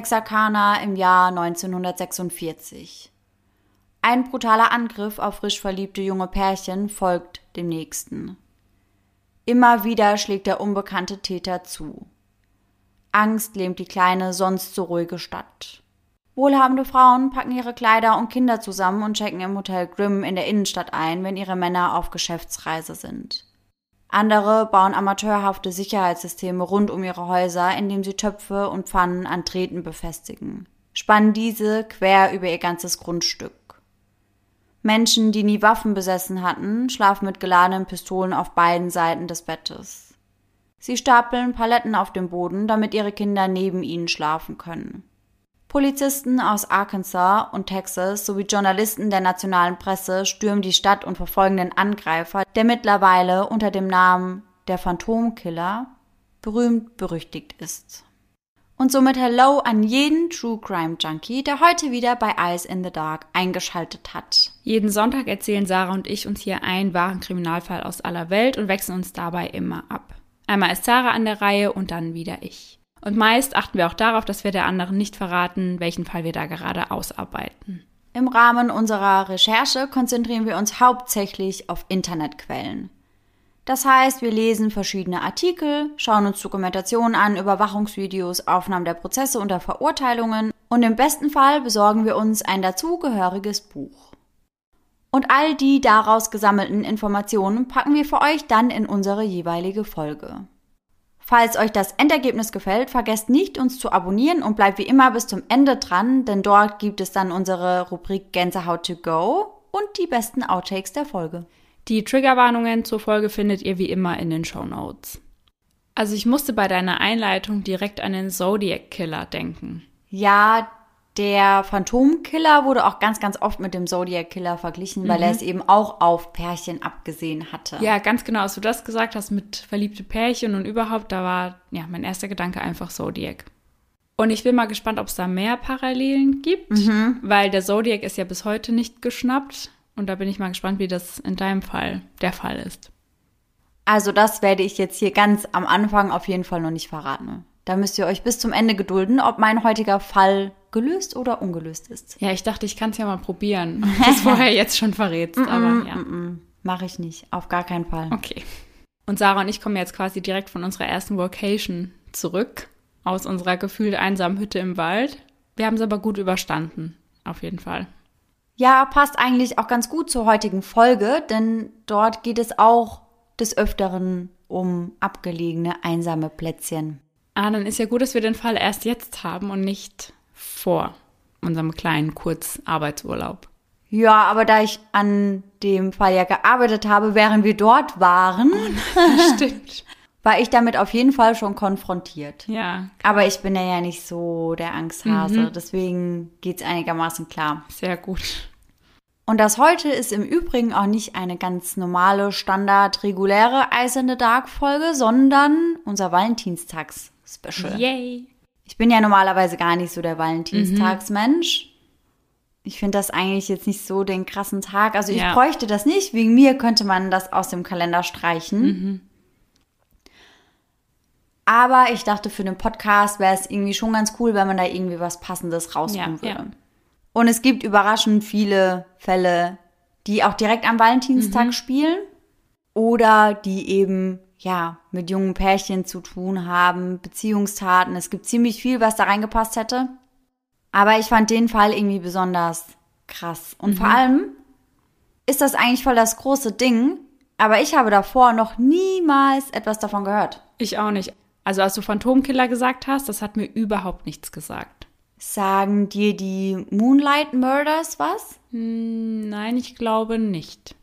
Texarkana im Jahr 1946. Ein brutaler Angriff auf frisch verliebte junge Pärchen folgt dem nächsten. Immer wieder schlägt der unbekannte Täter zu. Angst lähmt die kleine, sonst so ruhige Stadt. Wohlhabende Frauen packen ihre Kleider und Kinder zusammen und checken im Hotel Grimm in der Innenstadt ein, wenn ihre Männer auf Geschäftsreise sind. Andere bauen amateurhafte Sicherheitssysteme rund um ihre Häuser, indem sie Töpfe und Pfannen an Drähten befestigen, spannen diese quer über ihr ganzes Grundstück. Menschen, die nie Waffen besessen hatten, schlafen mit geladenen Pistolen auf beiden Seiten des Bettes. Sie stapeln Paletten auf dem Boden, damit ihre Kinder neben ihnen schlafen können. Polizisten aus Arkansas und Texas sowie Journalisten der nationalen Presse stürmen die Stadt und verfolgen den Angreifer, der mittlerweile unter dem Namen der Phantomkiller berühmt berüchtigt ist. Und somit Hello an jeden True Crime Junkie, der heute wieder bei Eyes in the Dark eingeschaltet hat. Jeden Sonntag erzählen Sarah und ich uns hier einen wahren Kriminalfall aus aller Welt und wechseln uns dabei immer ab. Einmal ist Sarah an der Reihe und dann wieder ich. Und meist achten wir auch darauf, dass wir der anderen nicht verraten, welchen Fall wir da gerade ausarbeiten. Im Rahmen unserer Recherche konzentrieren wir uns hauptsächlich auf Internetquellen. Das heißt, wir lesen verschiedene Artikel, schauen uns Dokumentationen an, Überwachungsvideos, Aufnahmen der Prozesse und der Verurteilungen und im besten Fall besorgen wir uns ein dazugehöriges Buch. Und all die daraus gesammelten Informationen packen wir für euch dann in unsere jeweilige Folge. Falls euch das Endergebnis gefällt, vergesst nicht, uns zu abonnieren und bleibt wie immer bis zum Ende dran, denn dort gibt es dann unsere Rubrik Gänsehaut to go und die besten Outtakes der Folge. Die Triggerwarnungen zur Folge findet ihr wie immer in den Show Notes. Also ich musste bei deiner Einleitung direkt an den Zodiac Killer denken. Ja, der Phantomkiller wurde auch ganz, ganz oft mit dem Zodiac Killer verglichen, weil mhm. er es eben auch auf Pärchen abgesehen hatte. Ja, ganz genau. Als du das gesagt hast mit verliebte Pärchen und überhaupt, da war ja mein erster Gedanke einfach Zodiac. Und ich bin mal gespannt, ob es da mehr Parallelen gibt, mhm. weil der Zodiac ist ja bis heute nicht geschnappt. Und da bin ich mal gespannt, wie das in deinem Fall der Fall ist. Also das werde ich jetzt hier ganz am Anfang auf jeden Fall noch nicht verraten. Da müsst ihr euch bis zum Ende gedulden, ob mein heutiger Fall gelöst oder ungelöst ist. Ja, ich dachte, ich kann es ja mal probieren, ob du es vorher jetzt schon verrätst. aber ja. Mache ich nicht, auf gar keinen Fall. Okay. Und Sarah und ich kommen jetzt quasi direkt von unserer ersten Vocation zurück, aus unserer gefühlt einsamen Hütte im Wald. Wir haben es aber gut überstanden, auf jeden Fall. Ja, passt eigentlich auch ganz gut zur heutigen Folge, denn dort geht es auch des Öfteren um abgelegene, einsame Plätzchen. Ah, dann ist ja gut, dass wir den Fall erst jetzt haben und nicht vor unserem kleinen Kurzarbeitsurlaub. Ja, aber da ich an dem Fall ja gearbeitet habe, während wir dort waren, oh stimmt. war ich damit auf jeden Fall schon konfrontiert. Ja. Aber ich bin ja nicht so der Angsthase, mhm. deswegen geht's einigermaßen klar. Sehr gut. Und das heute ist im Übrigen auch nicht eine ganz normale, standard, reguläre Ice in the Dark Folge, sondern unser Valentinstags-Special. Yay! Ich bin ja normalerweise gar nicht so der Valentinstagsmensch. Mhm. Ich finde das eigentlich jetzt nicht so den krassen Tag. Also ich ja. bräuchte das nicht. Wegen mir könnte man das aus dem Kalender streichen. Mhm. Aber ich dachte, für den Podcast wäre es irgendwie schon ganz cool, wenn man da irgendwie was Passendes rausholen ja, würde. Ja. Und es gibt überraschend viele Fälle, die auch direkt am Valentinstag mhm. spielen oder die eben ja, mit jungen Pärchen zu tun haben, Beziehungstaten. Es gibt ziemlich viel, was da reingepasst hätte. Aber ich fand den Fall irgendwie besonders krass. Und mhm. vor allem ist das eigentlich voll das große Ding. Aber ich habe davor noch niemals etwas davon gehört. Ich auch nicht. Also als du Phantomkiller gesagt hast, das hat mir überhaupt nichts gesagt. Sagen dir die Moonlight Murders was? Hm, nein, ich glaube nicht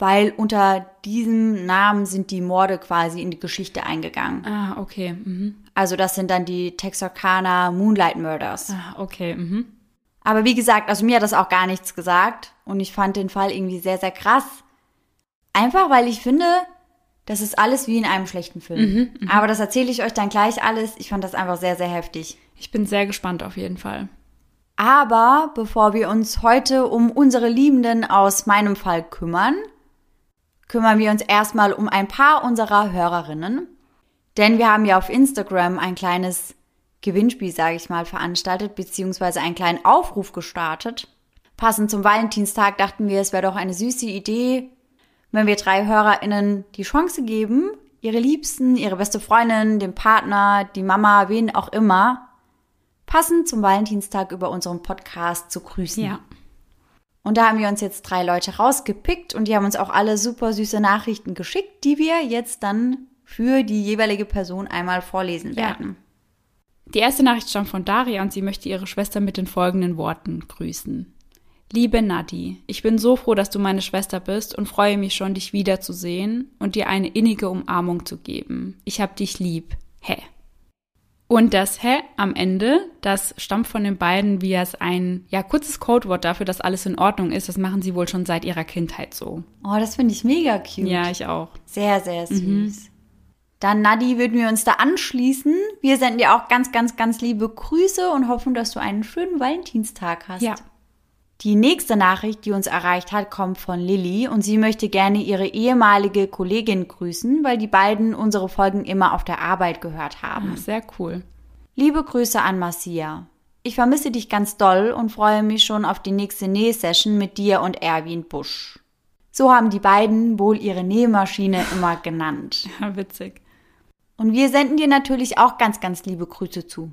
weil unter diesem Namen sind die Morde quasi in die Geschichte eingegangen. Ah, okay. Mhm. Also das sind dann die Texarkana Moonlight Murders. Ah, okay. Mhm. Aber wie gesagt, also mir hat das auch gar nichts gesagt und ich fand den Fall irgendwie sehr, sehr krass. Einfach weil ich finde, das ist alles wie in einem schlechten Film. Mhm, mh. Aber das erzähle ich euch dann gleich alles. Ich fand das einfach sehr, sehr heftig. Ich bin sehr gespannt auf jeden Fall. Aber bevor wir uns heute um unsere Liebenden aus meinem Fall kümmern, kümmern wir uns erstmal um ein paar unserer Hörerinnen. Denn wir haben ja auf Instagram ein kleines Gewinnspiel, sage ich mal, veranstaltet, beziehungsweise einen kleinen Aufruf gestartet. Passend zum Valentinstag dachten wir, es wäre doch eine süße Idee, wenn wir drei HörerInnen die Chance geben, ihre Liebsten, ihre beste Freundin, den Partner, die Mama, wen auch immer, passend zum Valentinstag über unseren Podcast zu grüßen. Ja. Und da haben wir uns jetzt drei Leute rausgepickt und die haben uns auch alle super süße Nachrichten geschickt, die wir jetzt dann für die jeweilige Person einmal vorlesen Ja. werden. Die erste Nachricht stammt von Daria und sie möchte ihre Schwester mit den folgenden Worten grüßen. Liebe Nadi, ich bin so froh, dass du meine Schwester bist und freue mich schon, dich wiederzusehen und dir eine innige Umarmung zu geben. Ich hab dich lieb. Hä. Und das Hä am Ende, das stammt von den beiden wie es ein, ja, kurzes Codewort dafür, dass alles in Ordnung ist. Das machen sie wohl schon seit ihrer Kindheit so. Oh, das finde ich mega cute. Ja, ich auch. Sehr, sehr süß. Dann, Nadi, würden wir uns da anschließen. Wir senden dir auch ganz, ganz, ganz liebe Grüße und hoffen, dass du einen schönen Valentinstag hast. Ja. Die nächste Nachricht, die uns erreicht hat, kommt von Lilly und sie möchte gerne ihre ehemalige Kollegin grüßen, weil die beiden unsere Folgen immer auf der Arbeit gehört haben. Ah, Sehr cool. Liebe Grüße an Marcia. Ich vermisse dich ganz doll und freue mich schon auf die nächste Nähsession mit dir und Erwin Busch. So haben die beiden wohl ihre Nähmaschine immer genannt. Ja, witzig. Und wir senden dir natürlich auch ganz, ganz liebe Grüße zu.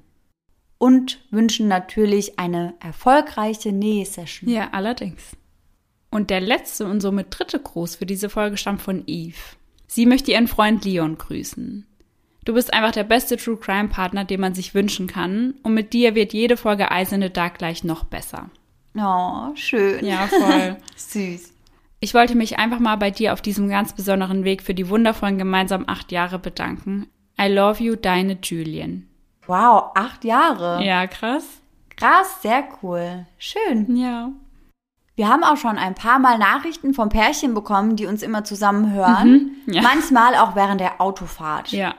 Und wünschen natürlich eine erfolgreiche Nähsession. Ja, allerdings. Und der letzte und somit dritte Gruß für diese Folge stammt von Eve. Sie möchte ihren Freund Leon grüßen. Du bist einfach der beste True Crime Partner, den man sich wünschen kann. Und mit dir wird jede Folge in the Dark gleich noch besser. Oh, schön. Ja, voll. Süß. Ich wollte mich einfach mal bei dir auf diesem ganz besonderen Weg für die wundervollen gemeinsamen acht Jahre bedanken. I love you, deine Julian. Wow, acht Jahre. Ja, krass. Krass, sehr cool. Schön. Ja. Wir haben auch schon ein paar Mal Nachrichten von Pärchen bekommen, die uns immer zusammen hören. Mhm, ja. Manchmal auch während der Autofahrt. Ja.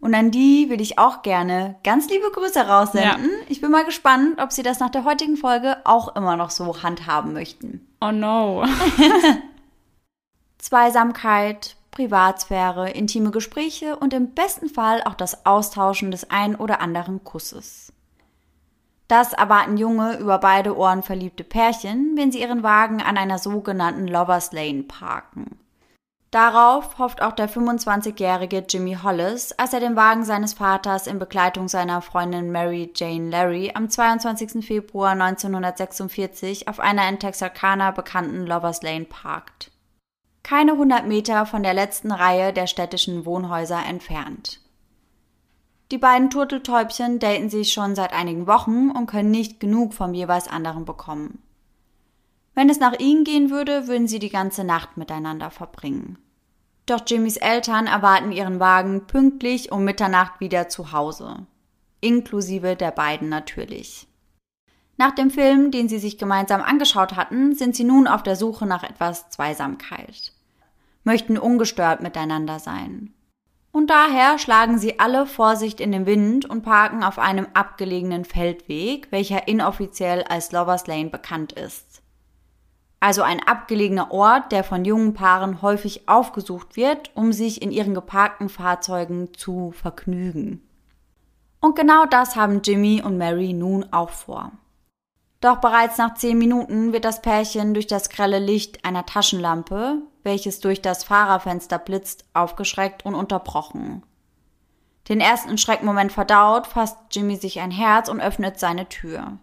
Und an die will ich auch gerne ganz liebe Grüße raussenden. Ich bin mal gespannt, ob sie das nach der heutigen Folge auch immer noch so handhaben möchten. Oh no. Zweisamkeit, Privatsphäre, intime Gespräche und im besten Fall auch das Austauschen des ein oder anderen Kusses. Das erwarten junge, über beide Ohren verliebte Pärchen, wenn sie ihren Wagen an einer sogenannten Lovers Lane parken. Darauf hofft auch der 25-jährige Jimmy Hollis, als er den Wagen seines Vaters in Begleitung seiner Freundin Mary Jane Larry am 22. Februar 1946 auf einer in Texarkana bekannten Lovers Lane parkt. Keine 100 Meter von der letzten Reihe der städtischen Wohnhäuser entfernt. Die beiden Turteltäubchen daten sich schon seit einigen Wochen und können nicht genug vom jeweils anderen bekommen. Wenn es nach ihnen gehen würde, würden sie die ganze Nacht miteinander verbringen. Doch Jimmys Eltern erwarten ihren Wagen pünktlich um Mitternacht wieder zu Hause. Inklusive der beiden natürlich. Nach dem Film, den sie sich gemeinsam angeschaut hatten, sind sie nun auf der Suche nach etwas Zweisamkeit. Möchten ungestört miteinander sein. Und daher schlagen sie alle Vorsicht in den Wind und parken auf einem abgelegenen Feldweg, welcher inoffiziell als Lovers Lane bekannt ist also ein abgelegener Ort, der von jungen Paaren häufig aufgesucht wird, um sich in ihren geparkten Fahrzeugen zu vergnügen. Und genau das haben Jimmy und Mary nun auch vor. Doch bereits nach zehn Minuten wird das Pärchen durch das grelle Licht einer Taschenlampe, welches durch das Fahrerfenster blitzt, aufgeschreckt und unterbrochen. Den ersten Schreckmoment verdaut, fasst Jimmy sich ein Herz und öffnet seine Tür.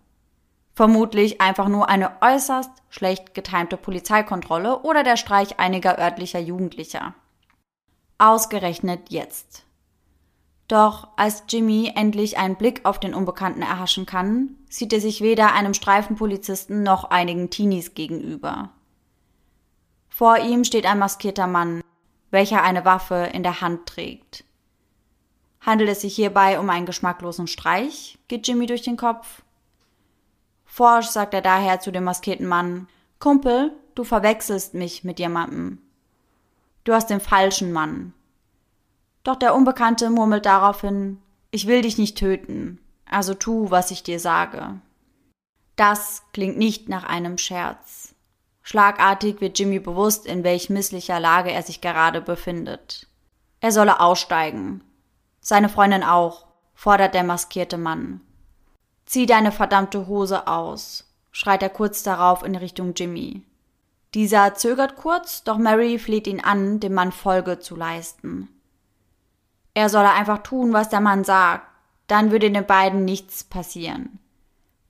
Vermutlich einfach nur eine äußerst schlecht getimte Polizeikontrolle oder der Streich einiger örtlicher Jugendlicher. Ausgerechnet jetzt. Doch als Jimmy endlich einen Blick auf den Unbekannten erhaschen kann, sieht er sich weder einem Streifenpolizisten noch einigen Teenies gegenüber. Vor ihm steht ein maskierter Mann, welcher eine Waffe in der Hand trägt. Handelt es sich hierbei um einen geschmacklosen Streich? geht Jimmy durch den Kopf. Forsch sagt er daher zu dem maskierten Mann, Kumpel, du verwechselst mich mit jemandem. Du hast den falschen Mann. Doch der Unbekannte murmelt daraufhin, ich will dich nicht töten, also tu, was ich dir sage. Das klingt nicht nach einem Scherz. Schlagartig wird Jimmy bewusst, in welch misslicher Lage er sich gerade befindet. Er solle aussteigen. Seine Freundin auch, fordert der maskierte Mann. Zieh deine verdammte Hose aus, schreit er kurz darauf in Richtung Jimmy. Dieser zögert kurz, doch Mary fleht ihn an, dem Mann Folge zu leisten. Er solle einfach tun, was der Mann sagt, dann würde den beiden nichts passieren.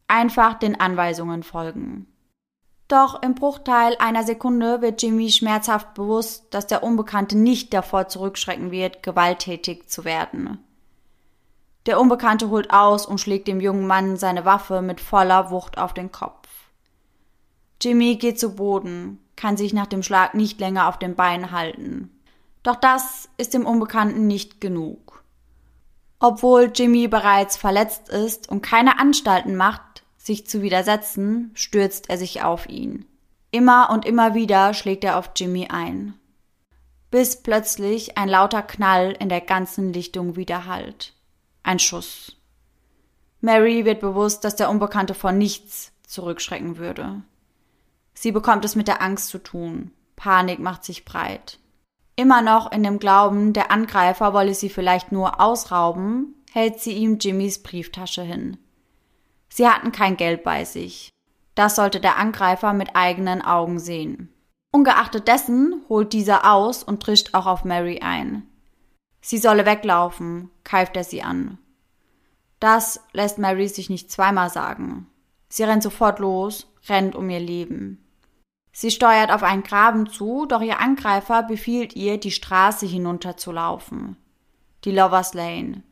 Einfach den Anweisungen folgen. Doch im Bruchteil einer Sekunde wird Jimmy schmerzhaft bewusst, dass der Unbekannte nicht davor zurückschrecken wird, gewalttätig zu werden. Der Unbekannte holt aus und schlägt dem jungen Mann seine Waffe mit voller Wucht auf den Kopf. Jimmy geht zu Boden, kann sich nach dem Schlag nicht länger auf den Beinen halten. Doch das ist dem Unbekannten nicht genug. Obwohl Jimmy bereits verletzt ist und keine Anstalten macht, sich zu widersetzen, stürzt er sich auf ihn. Immer und immer wieder schlägt er auf Jimmy ein. Bis plötzlich ein lauter Knall in der ganzen Lichtung widerhallt. Ein Schuss. Mary wird bewusst, dass der Unbekannte vor nichts zurückschrecken würde. Sie bekommt es mit der Angst zu tun. Panik macht sich breit. Immer noch in dem Glauben, der Angreifer wolle sie vielleicht nur ausrauben, hält sie ihm Jimmys Brieftasche hin. Sie hatten kein Geld bei sich. Das sollte der Angreifer mit eigenen Augen sehen. Ungeachtet dessen holt dieser aus und trischt auch auf Mary ein. Sie solle weglaufen, keift er sie an. Das lässt Mary sich nicht zweimal sagen. Sie rennt sofort los, rennt um ihr Leben. Sie steuert auf einen Graben zu, doch ihr Angreifer befiehlt ihr, die Straße hinunterzulaufen. Die Lovers Lane.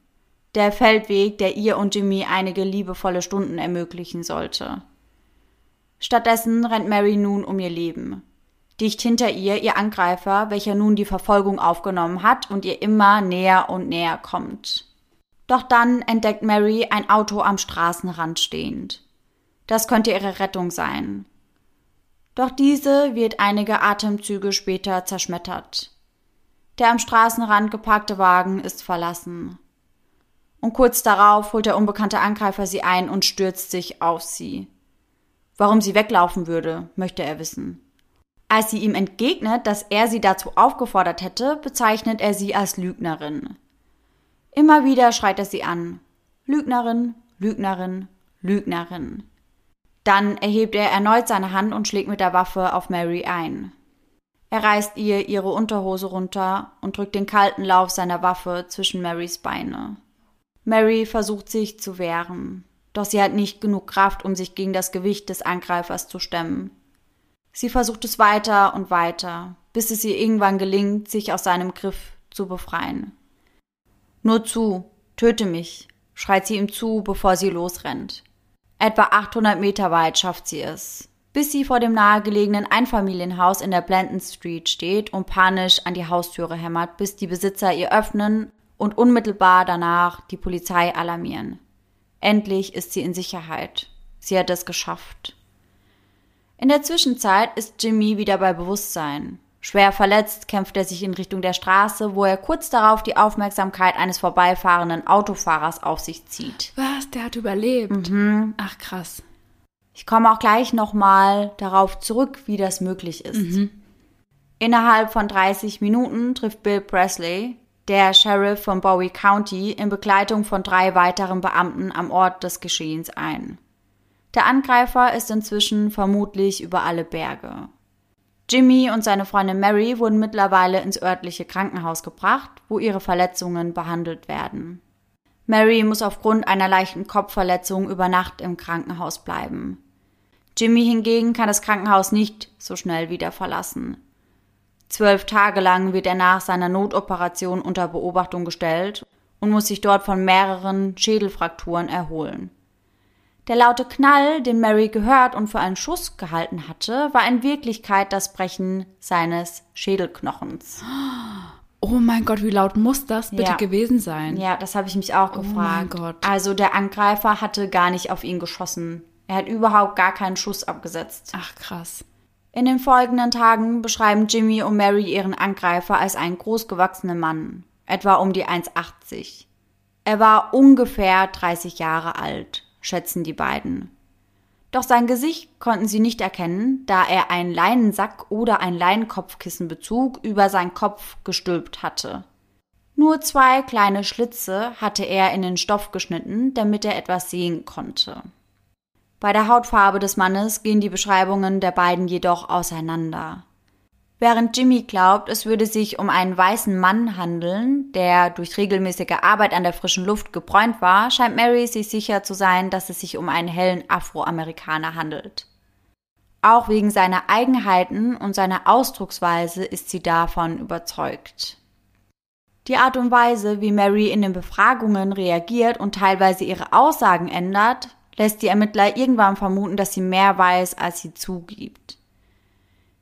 Der Feldweg, der ihr und Jimmy einige liebevolle Stunden ermöglichen sollte. Stattdessen rennt Mary nun um ihr Leben. Dicht hinter ihr ihr Angreifer, welcher nun die Verfolgung aufgenommen hat und ihr immer näher und näher kommt. Doch dann entdeckt Mary ein Auto am Straßenrand stehend. Das könnte ihre Rettung sein. Doch diese wird einige Atemzüge später zerschmettert. Der am Straßenrand geparkte Wagen ist verlassen. Und kurz darauf holt der unbekannte Angreifer sie ein und stürzt sich auf sie. Warum sie weglaufen würde, möchte er wissen. Als sie ihm entgegnet, dass er sie dazu aufgefordert hätte, bezeichnet er sie als Lügnerin. Immer wieder schreit er sie an. Lügnerin, Lügnerin, Lügnerin. Dann erhebt er erneut seine Hand und schlägt mit der Waffe auf Mary ein. Er reißt ihr ihre Unterhose runter und drückt den kalten Lauf seiner Waffe zwischen Marys Beine. Mary versucht sich zu wehren, doch sie hat nicht genug Kraft, um sich gegen das Gewicht des Angreifers zu stemmen. Sie versucht es weiter und weiter, bis es ihr irgendwann gelingt, sich aus seinem Griff zu befreien. Nur zu, töte mich, schreit sie ihm zu, bevor sie losrennt. Etwa 800 Meter weit schafft sie es, bis sie vor dem nahegelegenen Einfamilienhaus in der Blanton Street steht und panisch an die Haustüre hämmert, bis die Besitzer ihr öffnen und unmittelbar danach die Polizei alarmieren. Endlich ist sie in Sicherheit. Sie hat es geschafft. In der Zwischenzeit ist Jimmy wieder bei Bewusstsein. Schwer verletzt kämpft er sich in Richtung der Straße, wo er kurz darauf die Aufmerksamkeit eines vorbeifahrenden Autofahrers auf sich zieht. Was? Der hat überlebt? Mhm. Ach krass. Ich komme auch gleich nochmal darauf zurück, wie das möglich ist. Mhm. Innerhalb von 30 Minuten trifft Bill Presley, der Sheriff von Bowie County, in Begleitung von drei weiteren Beamten am Ort des Geschehens ein. Der Angreifer ist inzwischen vermutlich über alle Berge. Jimmy und seine Freundin Mary wurden mittlerweile ins örtliche Krankenhaus gebracht, wo ihre Verletzungen behandelt werden. Mary muss aufgrund einer leichten Kopfverletzung über Nacht im Krankenhaus bleiben. Jimmy hingegen kann das Krankenhaus nicht so schnell wieder verlassen. Zwölf Tage lang wird er nach seiner Notoperation unter Beobachtung gestellt und muss sich dort von mehreren Schädelfrakturen erholen. Der laute Knall, den Mary gehört und für einen Schuss gehalten hatte, war in Wirklichkeit das Brechen seines Schädelknochens. Oh mein Gott, wie laut muss das bitte Ja. gewesen sein? Ja, das habe ich mich auch Oh gefragt. mein Gott. Also der Angreifer hatte gar nicht auf ihn geschossen. Er hat überhaupt gar keinen Schuss abgesetzt. Ach krass. In den folgenden Tagen beschreiben Jimmy und Mary ihren Angreifer als einen großgewachsenen Mann, etwa um die 1,80. Er war ungefähr 30 Jahre alt, schätzen die beiden. Doch sein Gesicht konnten sie nicht erkennen, da er einen Leinensack oder ein Leinenkopfkissen bezug über seinen Kopf gestülpt hatte. Nur zwei kleine Schlitze hatte er in den Stoff geschnitten, damit er etwas sehen konnte. Bei der Hautfarbe des Mannes gehen die Beschreibungen der beiden jedoch auseinander. Während Jimmy glaubt, es würde sich um einen weißen Mann handeln, der durch regelmäßige Arbeit an der frischen Luft gebräunt war, scheint Mary sich sicher zu sein, dass es sich um einen hellen Afroamerikaner handelt. Auch wegen seiner Eigenheiten und seiner Ausdrucksweise ist sie davon überzeugt. Die Art und Weise, wie Mary in den Befragungen reagiert und teilweise ihre Aussagen ändert, lässt die Ermittler irgendwann vermuten, dass sie mehr weiß, als sie zugibt.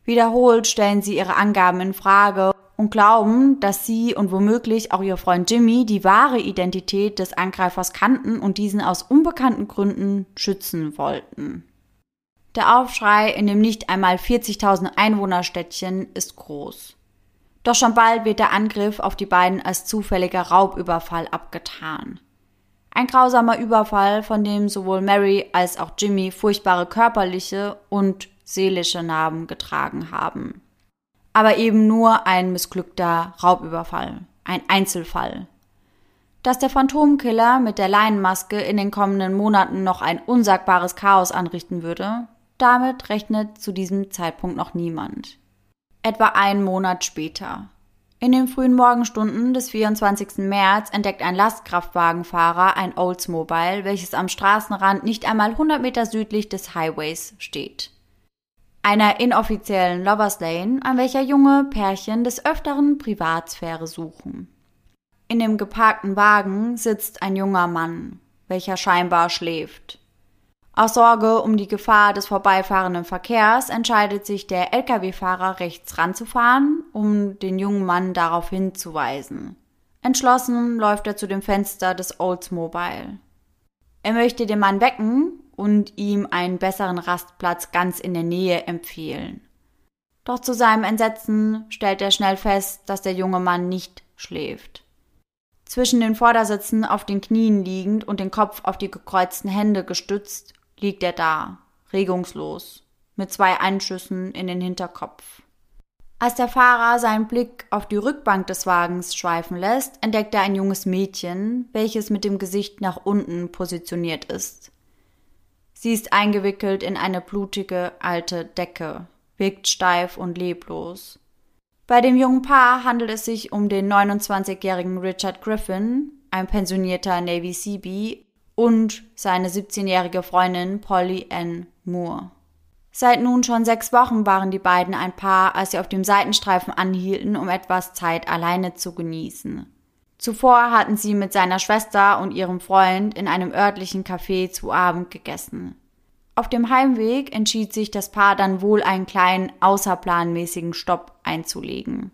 Wiederholt stellen sie ihre Angaben in Frage und glauben, dass sie und womöglich auch ihr Freund Jimmy die wahre Identität des Angreifers kannten und diesen aus unbekannten Gründen schützen wollten. Der Aufschrei in dem nicht einmal 40.000 Einwohnerstädtchen ist groß. Doch schon bald wird der Angriff auf die beiden als zufälliger Raubüberfall abgetan. Ein grausamer Überfall, von dem sowohl Mary als auch Jimmy furchtbare körperliche und seelische Narben getragen haben. Aber eben nur ein missglückter Raubüberfall, ein Einzelfall. Dass der Phantomkiller mit der Leinenmaske in den kommenden Monaten noch ein unsagbares Chaos anrichten würde, damit rechnet zu diesem Zeitpunkt noch niemand. Etwa einen Monat später. In den frühen Morgenstunden des 24. März entdeckt ein Lastkraftwagenfahrer ein Oldsmobile, welches am Straßenrand nicht einmal 100 Meter südlich des Highways steht einer inoffiziellen Lovers Lane, an welcher junge Pärchen des Öfteren Privatsphäre suchen. In dem geparkten Wagen sitzt ein junger Mann, welcher scheinbar schläft. Aus Sorge um die Gefahr des vorbeifahrenden Verkehrs entscheidet sich der Lkw-Fahrer rechts ranzufahren, um den jungen Mann darauf hinzuweisen. Entschlossen läuft er zu dem Fenster des Oldsmobile. Er möchte den Mann wecken und ihm einen besseren Rastplatz ganz in der Nähe empfehlen. Doch zu seinem Entsetzen stellt er schnell fest, dass der junge Mann nicht schläft. Zwischen den Vordersitzen auf den Knien liegend und den Kopf auf die gekreuzten Hände gestützt, liegt er da, regungslos, mit zwei Einschüssen in den Hinterkopf. Als der Fahrer seinen Blick auf die Rückbank des Wagens schweifen lässt, entdeckt er ein junges Mädchen, welches mit dem Gesicht nach unten positioniert ist. Sie ist eingewickelt in eine blutige alte Decke, wirkt steif und leblos. Bei dem jungen Paar handelt es sich um den 29-jährigen Richard Griffin, ein pensionierter Navy Seabee, und seine 17-jährige Freundin Polly Ann Moore. Seit nun schon sechs Wochen waren die beiden ein Paar, als sie auf dem Seitenstreifen anhielten, um etwas Zeit alleine zu genießen. Zuvor hatten sie mit seiner Schwester und ihrem Freund in einem örtlichen Café zu Abend gegessen. Auf dem Heimweg entschied sich das Paar dann wohl einen kleinen außerplanmäßigen Stopp einzulegen.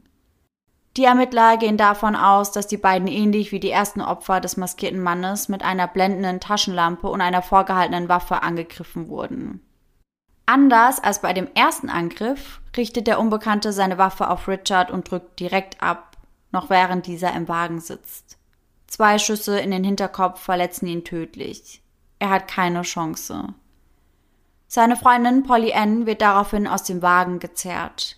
Die Ermittler gehen davon aus, dass die beiden ähnlich wie die ersten Opfer des maskierten Mannes mit einer blendenden Taschenlampe und einer vorgehaltenen Waffe angegriffen wurden. Anders als bei dem ersten Angriff richtet der Unbekannte seine Waffe auf Richard und drückt direkt ab, noch während dieser im Wagen sitzt. Zwei Schüsse in den Hinterkopf verletzen ihn tödlich. Er hat keine Chance. Seine Freundin Polly Ann wird daraufhin aus dem Wagen gezerrt.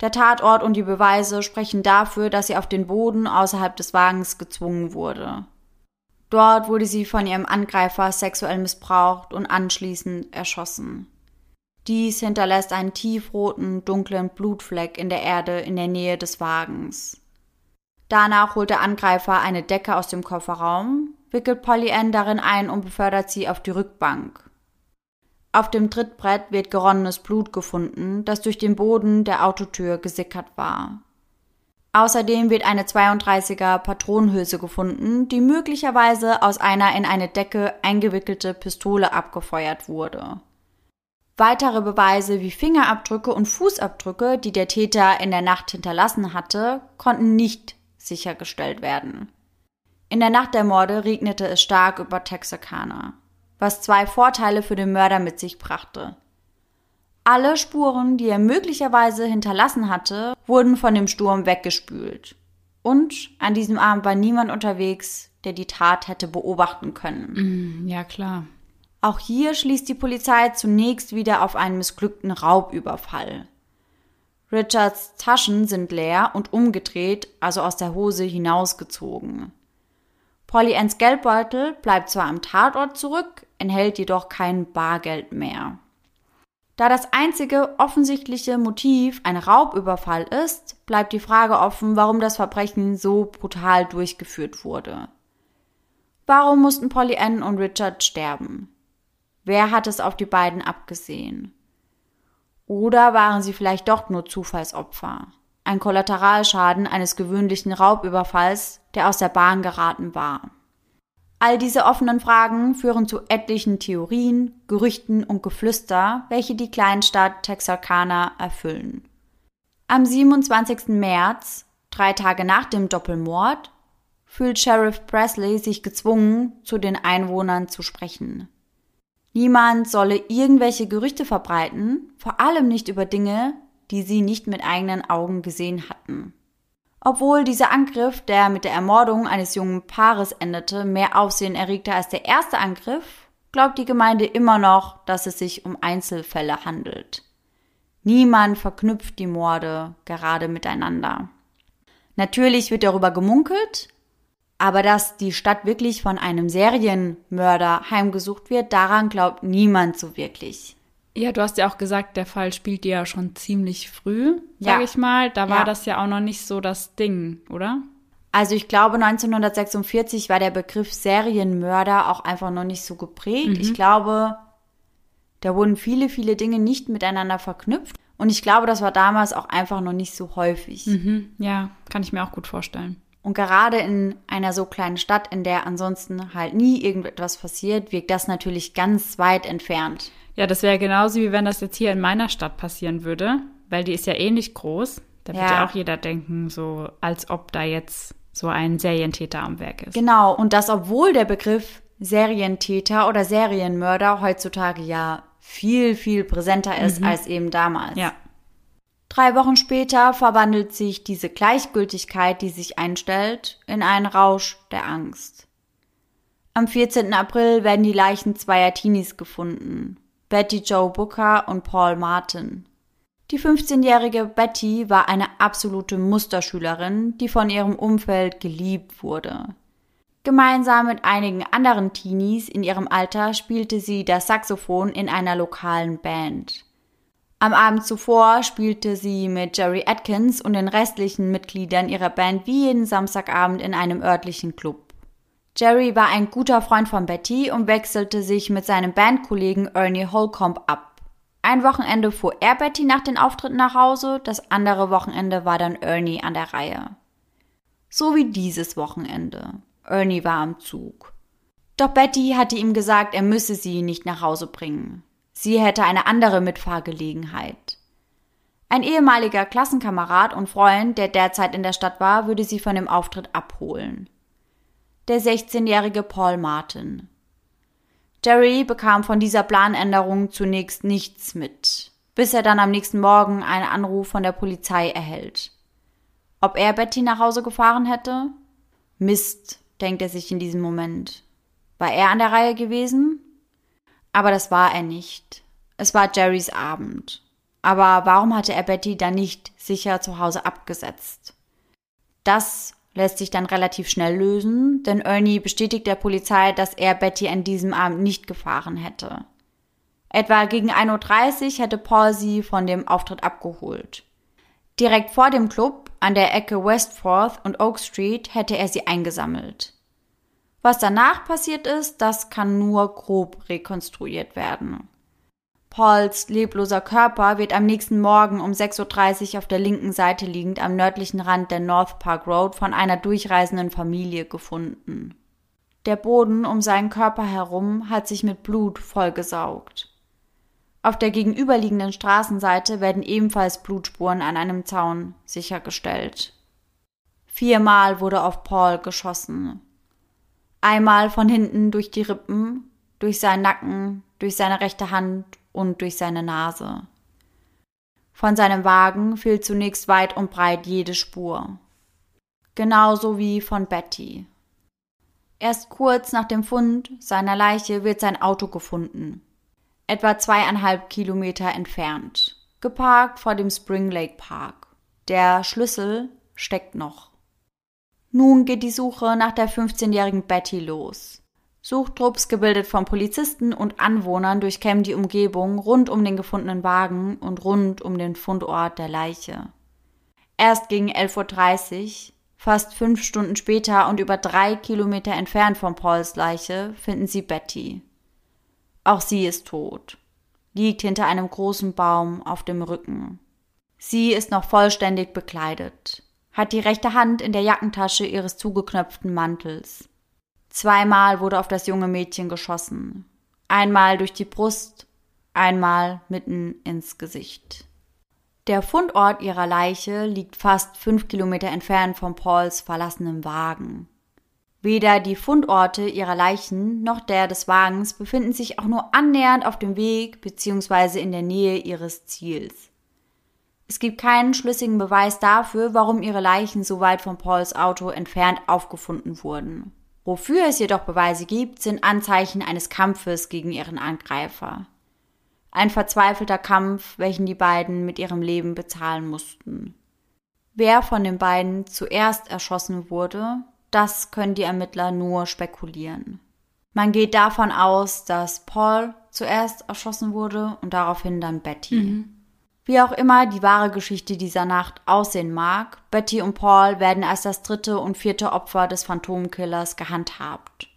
Der Tatort und die Beweise sprechen dafür, dass sie auf den Boden außerhalb des Wagens gezwungen wurde. Dort wurde sie von ihrem Angreifer sexuell missbraucht und anschließend erschossen. Dies hinterlässt einen tiefroten, dunklen Blutfleck in der Erde in der Nähe des Wagens. Danach holt der Angreifer eine Decke aus dem Kofferraum, wickelt Polly Ann darin ein und befördert sie auf die Rückbank. Auf dem Trittbrett wird geronnenes Blut gefunden, das durch den Boden der Autotür gesickert war. Außerdem wird eine 32er Patronenhülse gefunden, die möglicherweise aus einer in eine Decke eingewickelte Pistole abgefeuert wurde. Weitere Beweise wie Fingerabdrücke und Fußabdrücke, die der Täter in der Nacht hinterlassen hatte, konnten nicht sichergestellt werden. In der Nacht der Morde regnete es stark über Texarkana, was zwei Vorteile für den Mörder mit sich brachte. Alle Spuren, die er möglicherweise hinterlassen hatte, wurden von dem Sturm weggespült. Und an diesem Abend war niemand unterwegs, der die Tat hätte beobachten können. Mm, ja, klar. Auch hier schließt die Polizei zunächst wieder auf einen missglückten Raubüberfall. Richards Taschen sind leer und umgedreht, also aus der Hose hinausgezogen. Polly Anns Geldbeutel bleibt zwar am Tatort zurück, enthält jedoch kein Bargeld mehr. Da das einzige offensichtliche Motiv ein Raubüberfall ist, bleibt die Frage offen, warum das Verbrechen so brutal durchgeführt wurde. Warum mussten Polly Ann und Richard sterben? Wer hat es auf die beiden abgesehen? Oder waren sie vielleicht doch nur Zufallsopfer? Ein Kollateralschaden eines gewöhnlichen Raubüberfalls, der aus der Bahn geraten war. All diese offenen Fragen führen zu etlichen Theorien, Gerüchten und Geflüster, welche die Kleinstadt Texarkana erfüllen. Am 27. März, drei Tage nach dem Doppelmord, fühlt Sheriff Presley sich gezwungen, zu den Einwohnern zu sprechen. Niemand solle irgendwelche Gerüchte verbreiten, vor allem nicht über Dinge, die sie nicht mit eigenen Augen gesehen hatten. Obwohl dieser Angriff, der mit der Ermordung eines jungen Paares endete, mehr Aufsehen erregte als der erste Angriff, glaubt die Gemeinde immer noch, dass es sich um Einzelfälle handelt. Niemand verknüpft die Morde gerade miteinander. Natürlich wird darüber gemunkelt, aber dass die Stadt wirklich von einem Serienmörder heimgesucht wird, daran glaubt niemand so wirklich. Ja, du hast ja auch gesagt, der Fall spielt ja schon ziemlich früh, sag ja. ich mal. Da war ja. das ja auch noch nicht so das Ding, oder? Also ich glaube, 1946 war der Begriff Serienmörder auch einfach noch nicht so geprägt. Mhm. Ich glaube, da wurden viele, viele Dinge nicht miteinander verknüpft. Und ich glaube, das war damals auch einfach noch nicht so häufig. Mhm. Ja, kann ich mir auch gut vorstellen. Und gerade in einer so kleinen Stadt, in der ansonsten halt nie irgendetwas passiert, wirkt das natürlich ganz weit entfernt. Ja, das wäre genauso wie wenn das jetzt hier in meiner Stadt passieren würde, weil die ist ja ähnlich groß. Da wird ja. ja auch jeder denken, so als ob da jetzt so ein Serientäter am Werk ist. Genau, und das obwohl der Begriff Serientäter oder Serienmörder heutzutage ja viel, viel präsenter ist mhm. als eben damals. Ja. Drei Wochen später verwandelt sich diese Gleichgültigkeit, die sich einstellt, in einen Rausch der Angst. Am 14. April werden die Leichen zweier Teenies gefunden. Betty Joe Booker und Paul Martin. Die 15-jährige Betty war eine absolute Musterschülerin, die von ihrem Umfeld geliebt wurde. Gemeinsam mit einigen anderen Teenies in ihrem Alter spielte sie das Saxophon in einer lokalen Band. Am Abend zuvor spielte sie mit Jerry Atkins und den restlichen Mitgliedern ihrer Band wie jeden Samstagabend in einem örtlichen Club. Jerry war ein guter Freund von Betty und wechselte sich mit seinem Bandkollegen Ernie Holcomb ab. Ein Wochenende fuhr er Betty nach den Auftritten nach Hause, das andere Wochenende war dann Ernie an der Reihe. So wie dieses Wochenende. Ernie war am Zug. Doch Betty hatte ihm gesagt, er müsse sie nicht nach Hause bringen. Sie hätte eine andere Mitfahrgelegenheit. Ein ehemaliger Klassenkamerad und Freund, der derzeit in der Stadt war, würde sie von dem Auftritt abholen der 16-jährige Paul Martin. Jerry bekam von dieser Planänderung zunächst nichts mit, bis er dann am nächsten Morgen einen Anruf von der Polizei erhält. Ob er Betty nach Hause gefahren hätte? Mist, denkt er sich in diesem Moment. War er an der Reihe gewesen? Aber das war er nicht. Es war Jerrys Abend. Aber warum hatte er Betty dann nicht sicher zu Hause abgesetzt? Das lässt sich dann relativ schnell lösen, denn Ernie bestätigt der Polizei, dass er Betty an diesem Abend nicht gefahren hätte. Etwa gegen 1.30 Uhr hätte Paul sie von dem Auftritt abgeholt. Direkt vor dem Club, an der Ecke Westforth und Oak Street, hätte er sie eingesammelt. Was danach passiert ist, das kann nur grob rekonstruiert werden. Pauls lebloser Körper wird am nächsten Morgen um 6.30 Uhr auf der linken Seite liegend am nördlichen Rand der North Park Road von einer durchreisenden Familie gefunden. Der Boden um seinen Körper herum hat sich mit Blut vollgesaugt. Auf der gegenüberliegenden Straßenseite werden ebenfalls Blutspuren an einem Zaun sichergestellt. Viermal wurde auf Paul geschossen. Einmal von hinten durch die Rippen, durch seinen Nacken, durch seine rechte Hand und durch seine Nase. Von seinem Wagen fehlt zunächst weit und breit jede Spur. Genauso wie von Betty. Erst kurz nach dem Fund seiner Leiche wird sein Auto gefunden. Etwa zweieinhalb Kilometer entfernt. geparkt vor dem Spring Lake Park. Der Schlüssel steckt noch. Nun geht die Suche nach der 15-jährigen Betty los. Suchtrupps, gebildet von Polizisten und Anwohnern, durchkämmen die Umgebung rund um den gefundenen Wagen und rund um den Fundort der Leiche. Erst gegen 11.30 Uhr, fast fünf Stunden später und über drei Kilometer entfernt von Pauls Leiche, finden sie Betty. Auch sie ist tot, liegt hinter einem großen Baum auf dem Rücken. Sie ist noch vollständig bekleidet, hat die rechte Hand in der Jackentasche ihres zugeknöpften Mantels. Zweimal wurde auf das junge Mädchen geschossen. Einmal durch die Brust, einmal mitten ins Gesicht. Der Fundort ihrer Leiche liegt fast fünf Kilometer entfernt von Pauls verlassenem Wagen. Weder die Fundorte ihrer Leichen noch der des Wagens befinden sich auch nur annähernd auf dem Weg bzw. in der Nähe ihres Ziels. Es gibt keinen schlüssigen Beweis dafür, warum ihre Leichen so weit von Pauls Auto entfernt aufgefunden wurden. Wofür es jedoch Beweise gibt, sind Anzeichen eines Kampfes gegen ihren Angreifer. Ein verzweifelter Kampf, welchen die beiden mit ihrem Leben bezahlen mussten. Wer von den beiden zuerst erschossen wurde, das können die Ermittler nur spekulieren. Man geht davon aus, dass Paul zuerst erschossen wurde und daraufhin dann Betty. Mhm. Wie auch immer die wahre Geschichte dieser Nacht aussehen mag, Betty und Paul werden als das dritte und vierte Opfer des Phantomkillers gehandhabt.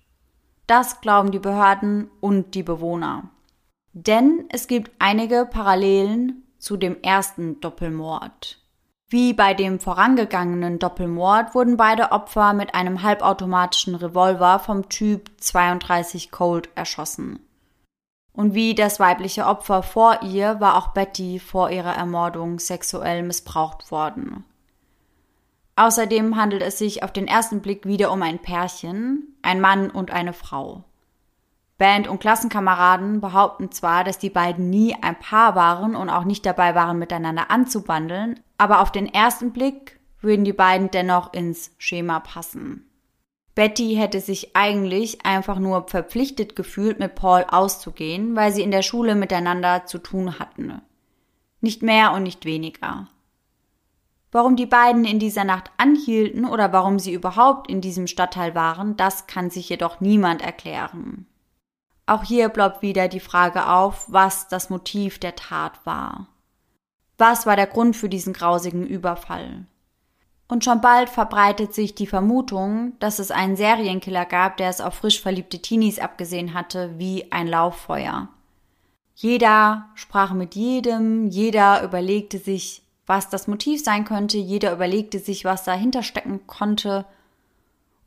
Das glauben die Behörden und die Bewohner. Denn es gibt einige Parallelen zu dem ersten Doppelmord. Wie bei dem vorangegangenen Doppelmord wurden beide Opfer mit einem halbautomatischen Revolver vom Typ 32 Colt erschossen. Und wie das weibliche Opfer vor ihr war auch Betty vor ihrer Ermordung sexuell missbraucht worden. Außerdem handelt es sich auf den ersten Blick wieder um ein Pärchen, ein Mann und eine Frau. Band- und Klassenkameraden behaupten zwar, dass die beiden nie ein Paar waren und auch nicht dabei waren, miteinander anzubandeln, aber auf den ersten Blick würden die beiden dennoch ins Schema passen. Betty hätte sich eigentlich einfach nur verpflichtet gefühlt, mit Paul auszugehen, weil sie in der Schule miteinander zu tun hatten. Nicht mehr und nicht weniger. Warum die beiden in dieser Nacht anhielten oder warum sie überhaupt in diesem Stadtteil waren, das kann sich jedoch niemand erklären. Auch hier bleibt wieder die Frage auf, was das Motiv der Tat war. Was war der Grund für diesen grausigen Überfall? Und schon bald verbreitet sich die Vermutung, dass es einen Serienkiller gab, der es auf frisch verliebte Teenies abgesehen hatte, wie ein Lauffeuer. Jeder sprach mit jedem, jeder überlegte sich, was das Motiv sein könnte, jeder überlegte sich, was dahinter stecken konnte,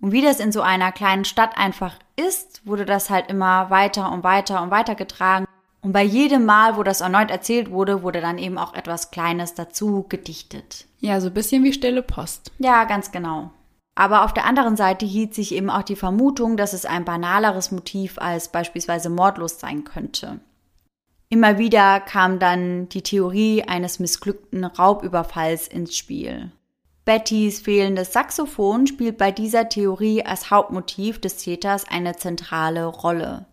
und wie das in so einer kleinen Stadt einfach ist, wurde das halt immer weiter und weiter und weiter getragen. Und bei jedem Mal, wo das erneut erzählt wurde, wurde dann eben auch etwas Kleines dazu gedichtet. Ja, so ein bisschen wie stille Post. Ja, ganz genau. Aber auf der anderen Seite hielt sich eben auch die Vermutung, dass es ein banaleres Motiv als beispielsweise Mordlust sein könnte. Immer wieder kam dann die Theorie eines missglückten Raubüberfalls ins Spiel. Bettys fehlendes Saxophon spielt bei dieser Theorie als Hauptmotiv des Täters eine zentrale Rolle.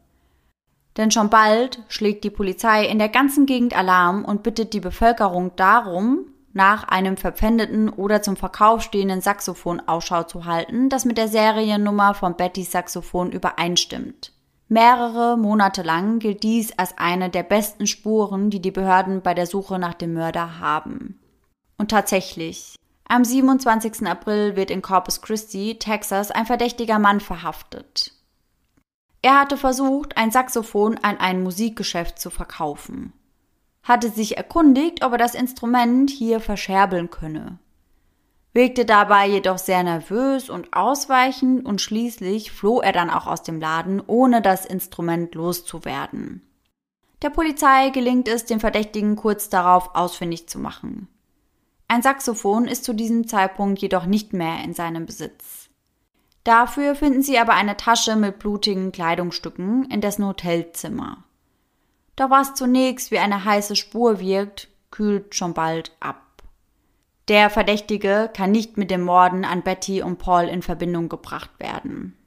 Denn schon bald schlägt die Polizei in der ganzen Gegend Alarm und bittet die Bevölkerung darum, nach einem verpfändeten oder zum Verkauf stehenden Saxophon Ausschau zu halten, das mit der Seriennummer von Bettys Saxophon übereinstimmt. Mehrere Monate lang gilt dies als eine der besten Spuren, die die Behörden bei der Suche nach dem Mörder haben. Und tatsächlich, am 27. April wird in Corpus Christi, Texas, ein verdächtiger Mann verhaftet. Er hatte versucht, ein Saxophon an ein Musikgeschäft zu verkaufen, hatte sich erkundigt, ob er das Instrument hier verscherbeln könne, wirkte dabei jedoch sehr nervös und ausweichend und schließlich floh er dann auch aus dem Laden, ohne das Instrument loszuwerden. Der Polizei gelingt es, den Verdächtigen kurz darauf ausfindig zu machen. Ein Saxophon ist zu diesem Zeitpunkt jedoch nicht mehr in seinem Besitz. Dafür finden sie aber eine Tasche mit blutigen Kleidungsstücken in dessen Hotelzimmer. Doch was zunächst wie eine heiße Spur wirkt, kühlt schon bald ab. Der Verdächtige kann nicht mit den Morden an Betty und Paul in Verbindung gebracht werden.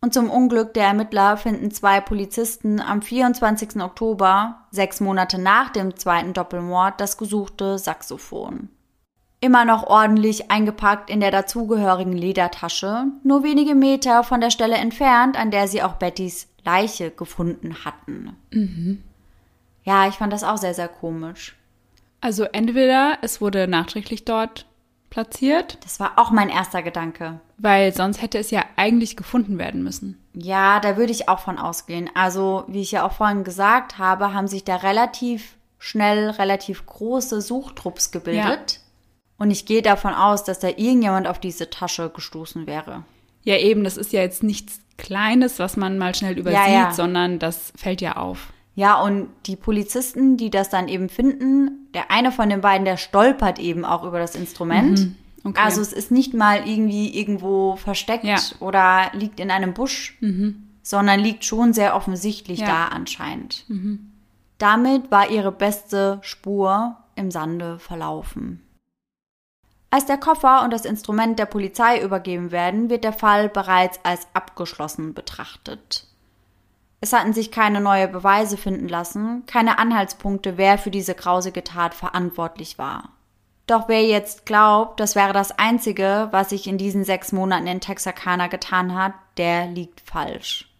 Und zum Unglück der Ermittler finden zwei Polizisten am 24. Oktober, sechs Monate nach dem zweiten Doppelmord, das gesuchte Saxophon. Immer noch ordentlich eingepackt in der dazugehörigen Ledertasche, nur wenige Meter von der Stelle entfernt, an der sie auch Bettys Leiche gefunden hatten. Mhm. Ja, ich fand das auch sehr, sehr komisch. Also entweder es wurde nachträglich dort platziert. Das war auch mein erster Gedanke. Weil sonst hätte es ja eigentlich gefunden werden müssen. Ja, da würde ich auch von ausgehen. Also, wie ich ja auch vorhin gesagt habe, haben sich da relativ schnell relativ große Suchtrupps gebildet. Ja. Und ich gehe davon aus, dass da irgendjemand auf diese Tasche gestoßen wäre. Ja, eben, das ist ja jetzt nichts Kleines, was man mal schnell übersieht, ja, ja. sondern das fällt ja auf. Ja, und die Polizisten, die das dann eben finden, der eine von den beiden, der stolpert eben auch über das Instrument. Mhm. Okay. Also es ist nicht mal irgendwie irgendwo versteckt ja. oder liegt in einem Busch, mhm. sondern liegt schon sehr offensichtlich ja. da anscheinend. Mhm. Damit war ihre beste Spur im Sande verlaufen. Als der Koffer und das Instrument der Polizei übergeben werden, wird der Fall bereits als abgeschlossen betrachtet. Es hatten sich keine neue Beweise finden lassen, keine Anhaltspunkte, wer für diese grausige Tat verantwortlich war. Doch wer jetzt glaubt, das wäre das Einzige, was sich in diesen sechs Monaten in Texarkana getan hat, der liegt falsch.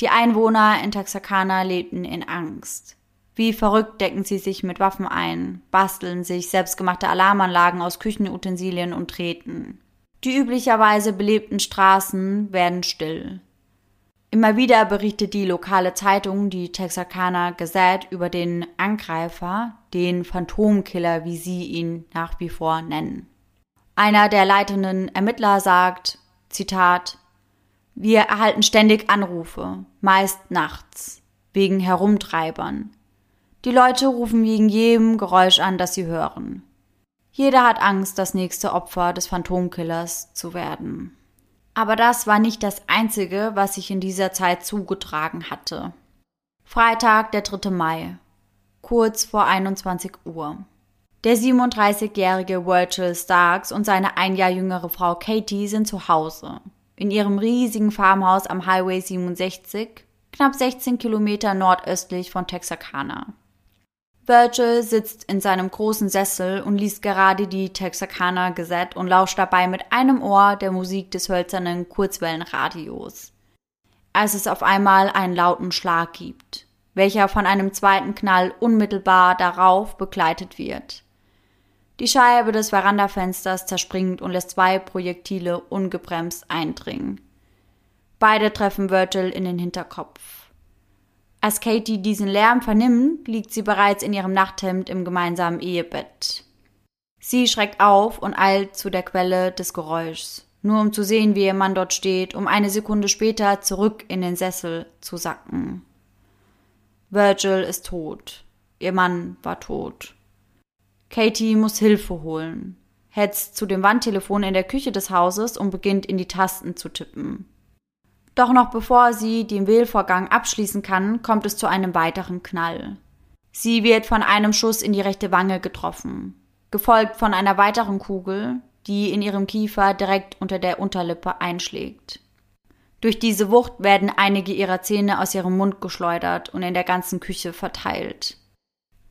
Die Einwohner in Texarkana lebten in Angst. Wie verrückt decken sie sich mit Waffen ein, basteln sich selbstgemachte Alarmanlagen aus Küchenutensilien und treten. Die üblicherweise belebten Straßen werden still. Immer wieder berichtet die lokale Zeitung, die Texarkana Gazette, über den Angreifer, den Phantomkiller, wie sie ihn nach wie vor nennen. Einer der leitenden Ermittler sagt, Zitat, wir erhalten ständig Anrufe, meist nachts, wegen Herumtreibern. Die Leute rufen wegen jedem Geräusch an, das sie hören. Jeder hat Angst, das nächste Opfer des Phantomkillers zu werden. Aber das war nicht das Einzige, was sich in dieser Zeit zugetragen hatte. Freitag, der 3. Mai, kurz vor 21 Uhr. Der 37-jährige Virgil Starks und seine ein Jahr jüngere Frau Katie sind zu Hause. In ihrem riesigen Farmhaus am Highway 67, knapp 16 Kilometer nordöstlich von Texarkana. Virgil sitzt in seinem großen Sessel und liest gerade die Texarkana Gazette und lauscht dabei mit einem Ohr der Musik des hölzernen Kurzwellenradios. Als es auf einmal einen lauten Schlag gibt, welcher von einem zweiten Knall unmittelbar darauf begleitet wird. Die Scheibe des Verandafensters zerspringt und lässt zwei Projektile ungebremst eindringen. Beide treffen Virgil in den Hinterkopf. Als Katie diesen Lärm vernimmt, liegt sie bereits in ihrem Nachthemd im gemeinsamen Ehebett. Sie schreckt auf und eilt zu der Quelle des Geräuschs, nur um zu sehen, wie ihr Mann dort steht, um eine Sekunde später zurück in den Sessel zu sacken. Virgil ist tot. Ihr Mann war tot. Katie muss Hilfe holen, hetzt zu dem Wandtelefon in der Küche des Hauses und beginnt in die Tasten zu tippen. Doch noch bevor sie den Wählvorgang abschließen kann, kommt es zu einem weiteren Knall. Sie wird von einem Schuss in die rechte Wange getroffen, gefolgt von einer weiteren Kugel, die in ihrem Kiefer direkt unter der Unterlippe einschlägt. Durch diese Wucht werden einige ihrer Zähne aus ihrem Mund geschleudert und in der ganzen Küche verteilt.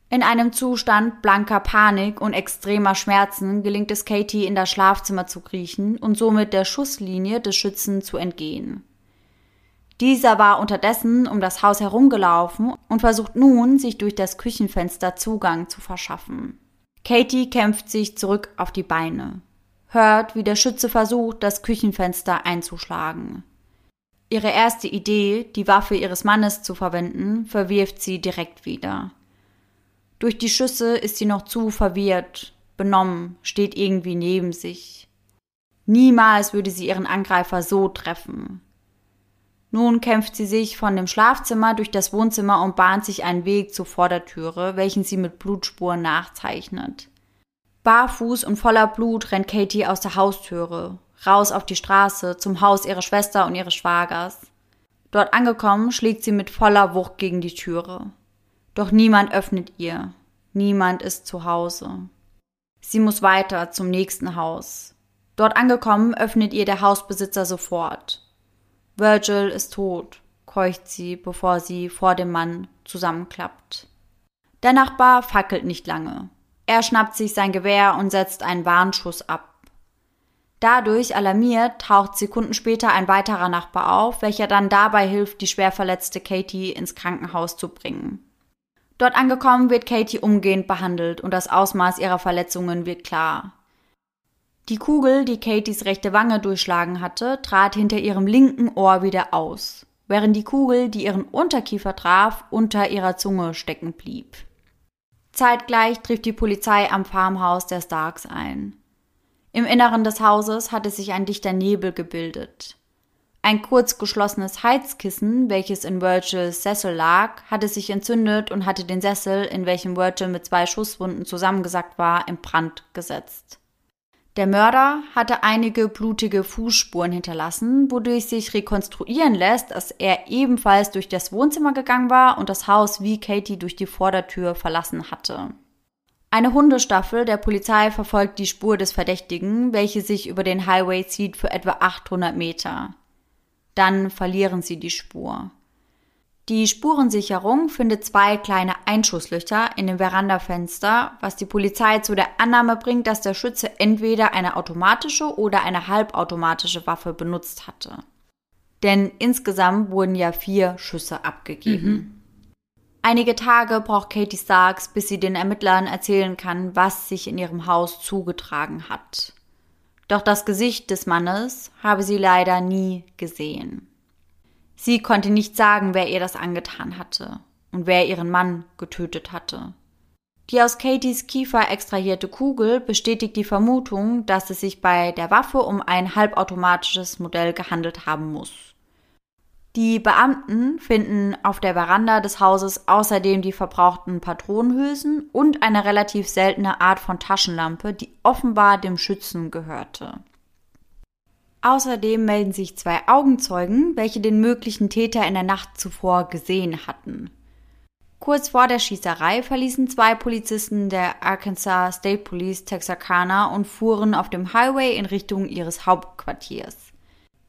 In einem Zustand blanker Panik und extremer Schmerzen gelingt es Katie in das Schlafzimmer zu kriechen und somit der Schusslinie des Schützen zu entgehen. Dieser war unterdessen um das Haus herumgelaufen und versucht nun, sich durch das Küchenfenster Zugang zu verschaffen. Katie kämpft sich zurück auf die Beine, hört, wie der Schütze versucht, das Küchenfenster einzuschlagen. Ihre erste Idee, die Waffe ihres Mannes zu verwenden, verwirft sie direkt wieder. Durch die Schüsse ist sie noch zu verwirrt, benommen, steht irgendwie neben sich. Niemals würde sie ihren Angreifer so treffen. Nun kämpft sie sich von dem Schlafzimmer durch das Wohnzimmer und bahnt sich einen Weg zur Vordertüre, welchen sie mit Blutspuren nachzeichnet. Barfuß und voller Blut rennt Katie aus der Haustüre, raus auf die Straße, zum Haus ihrer Schwester und ihres Schwagers. Dort angekommen, schlägt sie mit voller Wucht gegen die Türe. Doch niemand öffnet ihr. Niemand ist zu Hause. Sie muss weiter zum nächsten Haus. Dort angekommen, öffnet ihr der Hausbesitzer sofort. Virgil ist tot, keucht sie, bevor sie vor dem Mann zusammenklappt. Der Nachbar fackelt nicht lange. Er schnappt sich sein Gewehr und setzt einen Warnschuss ab. Dadurch alarmiert taucht Sekunden später ein weiterer Nachbar auf, welcher dann dabei hilft, die schwer verletzte Katie ins Krankenhaus zu bringen. Dort angekommen wird Katie umgehend behandelt und das Ausmaß ihrer Verletzungen wird klar. Die Kugel, die Katies rechte Wange durchschlagen hatte, trat hinter ihrem linken Ohr wieder aus, während die Kugel, die ihren Unterkiefer traf, unter ihrer Zunge stecken blieb. Zeitgleich trifft die Polizei am Farmhaus der Starks ein. Im Inneren des Hauses hatte sich ein dichter Nebel gebildet. Ein kurz geschlossenes Heizkissen, welches in Virgils Sessel lag, hatte sich entzündet und hatte den Sessel, in welchem Virgil mit zwei Schusswunden zusammengesackt war, in Brand gesetzt. Der Mörder hatte einige blutige Fußspuren hinterlassen, wodurch sich rekonstruieren lässt, dass er ebenfalls durch das Wohnzimmer gegangen war und das Haus wie Katie durch die Vordertür verlassen hatte. Eine Hundestaffel der Polizei verfolgt die Spur des Verdächtigen, welche sich über den Highway zieht für etwa 800 Meter. Dann verlieren sie die Spur. Die Spurensicherung findet zwei kleine Einschusslöcher in dem Verandafenster, was die Polizei zu der Annahme bringt, dass der Schütze entweder eine automatische oder eine halbautomatische Waffe benutzt hatte. Denn insgesamt wurden ja vier Schüsse abgegeben. Mhm. Einige Tage braucht Katie Starks, bis sie den Ermittlern erzählen kann, was sich in ihrem Haus zugetragen hat. Doch das Gesicht des Mannes habe sie leider nie gesehen. Sie konnte nicht sagen, wer ihr das angetan hatte und wer ihren Mann getötet hatte. Die aus Katies Kiefer extrahierte Kugel bestätigt die Vermutung, dass es sich bei der Waffe um ein halbautomatisches Modell gehandelt haben muss. Die Beamten finden auf der Veranda des Hauses außerdem die verbrauchten Patronenhülsen und eine relativ seltene Art von Taschenlampe, die offenbar dem Schützen gehörte. Außerdem melden sich zwei Augenzeugen, welche den möglichen Täter in der Nacht zuvor gesehen hatten. Kurz vor der Schießerei verließen zwei Polizisten der Arkansas State Police Texarkana und fuhren auf dem Highway in Richtung ihres Hauptquartiers.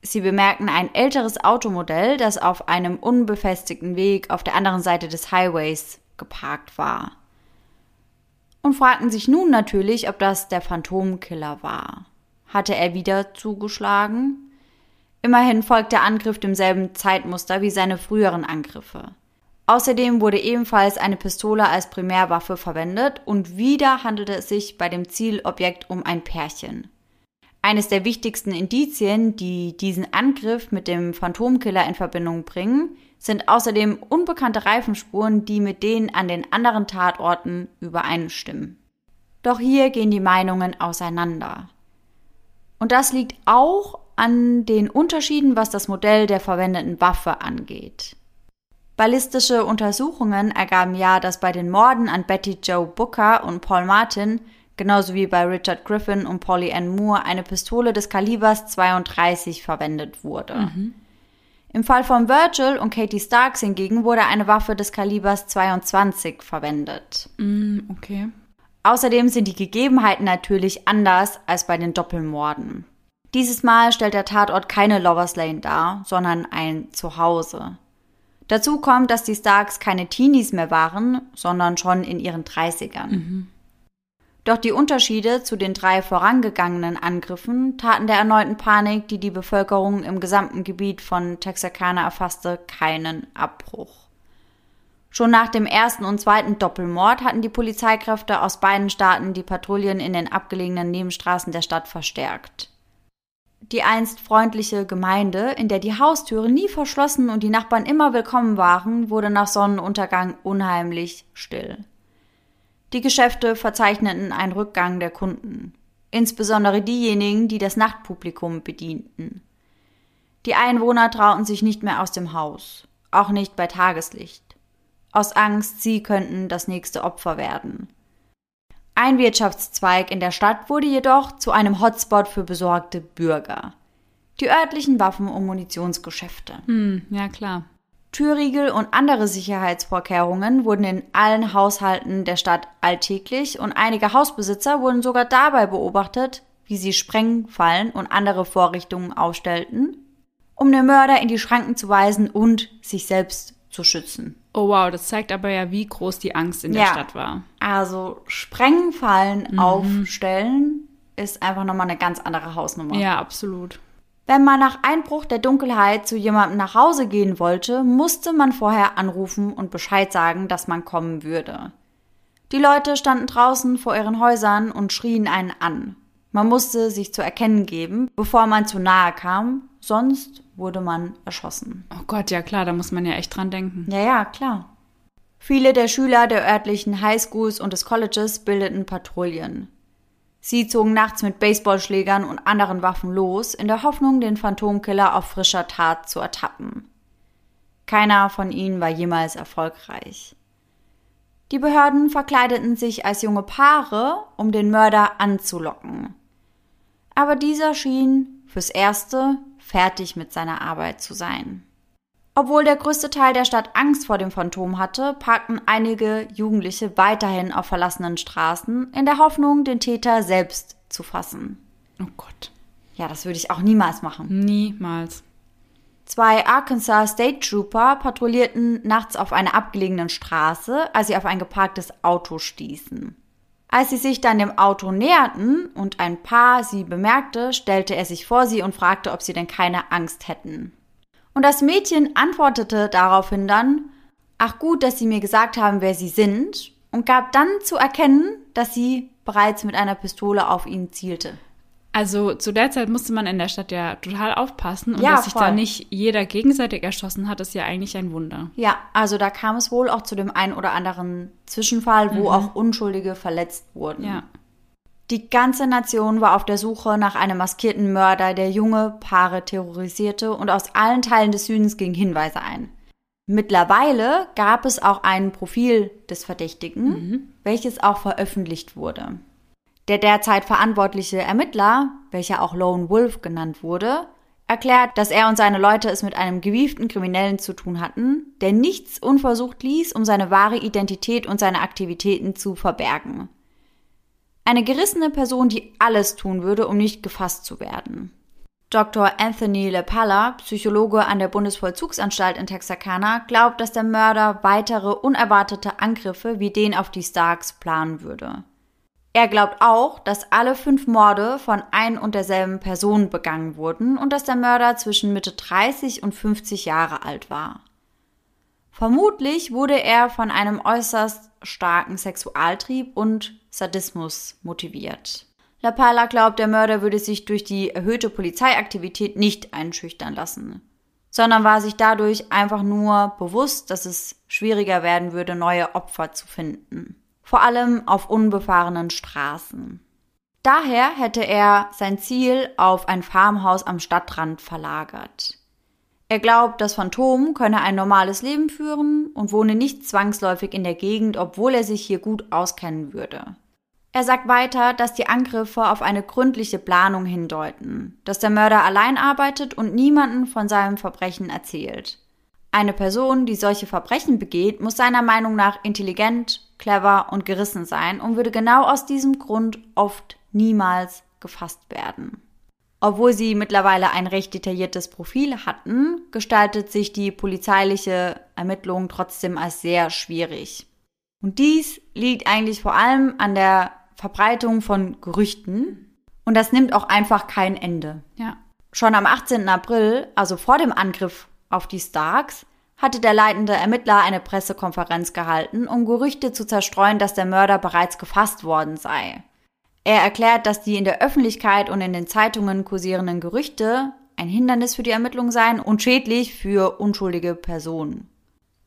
Sie bemerkten ein älteres Automodell, das auf einem unbefestigten Weg auf der anderen Seite des Highways geparkt war. Und fragten sich nun natürlich, ob das der Phantomkiller war hatte er wieder zugeschlagen. Immerhin folgt der Angriff demselben Zeitmuster wie seine früheren Angriffe. Außerdem wurde ebenfalls eine Pistole als Primärwaffe verwendet und wieder handelte es sich bei dem Zielobjekt um ein Pärchen. Eines der wichtigsten Indizien, die diesen Angriff mit dem Phantomkiller in Verbindung bringen, sind außerdem unbekannte Reifenspuren, die mit denen an den anderen Tatorten übereinstimmen. Doch hier gehen die Meinungen auseinander. Und das liegt auch an den Unterschieden, was das Modell der verwendeten Waffe angeht. Ballistische Untersuchungen ergaben ja, dass bei den Morden an Betty Joe Booker und Paul Martin, genauso wie bei Richard Griffin und Polly Ann Moore, eine Pistole des Kalibers 32 verwendet wurde. Mhm. Im Fall von Virgil und Katie Starks hingegen wurde eine Waffe des Kalibers 22 verwendet. Mm, okay. Außerdem sind die Gegebenheiten natürlich anders als bei den Doppelmorden. Dieses Mal stellt der Tatort keine Lovers Lane dar, sondern ein Zuhause. Dazu kommt, dass die Starks keine Teenies mehr waren, sondern schon in ihren 30ern. Mhm. Doch die Unterschiede zu den drei vorangegangenen Angriffen taten der erneuten Panik, die die Bevölkerung im gesamten Gebiet von Texarkana erfasste, keinen Abbruch. Schon nach dem ersten und zweiten Doppelmord hatten die Polizeikräfte aus beiden Staaten die Patrouillen in den abgelegenen Nebenstraßen der Stadt verstärkt. Die einst freundliche Gemeinde, in der die Haustüren nie verschlossen und die Nachbarn immer willkommen waren, wurde nach Sonnenuntergang unheimlich still. Die Geschäfte verzeichneten einen Rückgang der Kunden, insbesondere diejenigen, die das Nachtpublikum bedienten. Die Einwohner trauten sich nicht mehr aus dem Haus, auch nicht bei Tageslicht aus Angst, sie könnten das nächste Opfer werden. Ein Wirtschaftszweig in der Stadt wurde jedoch zu einem Hotspot für besorgte Bürger. Die örtlichen Waffen- und Munitionsgeschäfte. Hm, ja klar. Türriegel und andere Sicherheitsvorkehrungen wurden in allen Haushalten der Stadt alltäglich und einige Hausbesitzer wurden sogar dabei beobachtet, wie sie Sprengfallen und andere Vorrichtungen aufstellten um den Mörder in die Schranken zu weisen und sich selbst zu schützen. Oh wow, das zeigt aber ja, wie groß die Angst in der Ja. Stadt war. Also Sprengfallen Mhm. aufstellen ist einfach nochmal eine ganz andere Hausnummer. Ja, absolut. Wenn man nach Einbruch der Dunkelheit zu jemandem nach Hause gehen wollte, musste man vorher anrufen und Bescheid sagen, dass man kommen würde. Die Leute standen draußen vor ihren Häusern und schrien einen an. Man musste sich zu erkennen geben, bevor man zu nahe kam, sonst wurde man erschossen. Oh Gott, ja klar, da muss man ja echt dran denken. Ja, ja, klar. Viele der Schüler der örtlichen Highschools und des Colleges bildeten Patrouillen. Sie zogen nachts mit Baseballschlägern und anderen Waffen los, in der Hoffnung, den Phantomkiller auf frischer Tat zu ertappen. Keiner von ihnen war jemals erfolgreich. Die Behörden verkleideten sich als junge Paare, um den Mörder anzulocken. Aber dieser schien fürs Erste fertig mit seiner Arbeit zu sein. Obwohl der größte Teil der Stadt Angst vor dem Phantom hatte, parkten einige Jugendliche weiterhin auf verlassenen Straßen, in der Hoffnung, den Täter selbst zu fassen. Oh Gott. Ja, das würde ich auch niemals machen. Niemals. Zwei Arkansas State Trooper patrouillierten nachts auf einer abgelegenen Straße, als sie auf ein geparktes Auto stießen. Als sie sich dann dem Auto näherten und ein Paar sie bemerkte, stellte er sich vor sie und fragte, ob sie denn keine Angst hätten. Und das Mädchen antwortete daraufhin dann, ach gut, dass Sie mir gesagt haben, wer Sie sind, und gab dann zu erkennen, dass sie bereits mit einer Pistole auf ihn zielte. Also zu der Zeit musste man in der Stadt ja total aufpassen und Ja, dass sich da voll. nicht jeder gegenseitig erschossen hat, ist ja eigentlich ein Wunder. Ja, also da kam es wohl auch zu dem einen oder anderen Zwischenfall, wo auch Unschuldige verletzt wurden. Ja. Die ganze Nation war auf der Suche nach einem maskierten Mörder, der junge Paare terrorisierte und aus allen Teilen des Südens gingen Hinweise ein. Mittlerweile gab es auch ein Profil des Verdächtigen, welches auch veröffentlicht wurde. Der derzeit verantwortliche Ermittler, welcher auch Lone Wolf genannt wurde, erklärt, dass er und seine Leute es mit einem gewieften Kriminellen zu tun hatten, der nichts unversucht ließ, um seine wahre Identität und seine Aktivitäten zu verbergen. Eine gerissene Person, die alles tun würde, um nicht gefasst zu werden. Dr. Anthony LePalla, Psychologe an der Bundesvollzugsanstalt in Texarkana, glaubt, dass der Mörder weitere unerwartete Angriffe wie den auf die Starks planen würde. Er glaubt auch, dass alle fünf Morde von ein und derselben Person begangen wurden und dass der Mörder zwischen Mitte 30 und 50 Jahre alt war. Vermutlich wurde er von einem äußerst starken Sexualtrieb und Sadismus motiviert. La Pala glaubt, der Mörder würde sich durch die erhöhte Polizeiaktivität nicht einschüchtern lassen, sondern war sich dadurch einfach nur bewusst, dass es schwieriger werden würde, neue Opfer zu finden. Vor allem auf unbefahrenen Straßen. Daher hätte er sein Ziel auf ein Farmhaus am Stadtrand verlagert. Er glaubt, das Phantom könne ein normales Leben führen und wohne nicht zwangsläufig in der Gegend, obwohl er sich hier gut auskennen würde. Er sagt weiter, dass die Angriffe auf eine gründliche Planung hindeuten, dass der Mörder allein arbeitet und niemanden von seinem Verbrechen erzählt. Eine Person, die solche Verbrechen begeht, muss seiner Meinung nach intelligent, clever und gerissen sein und würde genau aus diesem Grund oft niemals gefasst werden. Obwohl sie mittlerweile ein recht detailliertes Profil hatten, gestaltet sich die polizeiliche Ermittlung trotzdem als sehr schwierig. Und dies liegt eigentlich vor allem an der Verbreitung von Gerüchten. Und das nimmt auch einfach kein Ende. Ja. Schon am 18. April, also vor dem Angriff auf die Starks, hatte der leitende Ermittler eine Pressekonferenz gehalten, um Gerüchte zu zerstreuen, dass der Mörder bereits gefasst worden sei. Er erklärt, dass die in der Öffentlichkeit und in den Zeitungen kursierenden Gerüchte ein Hindernis für die Ermittlung seien und schädlich für unschuldige Personen.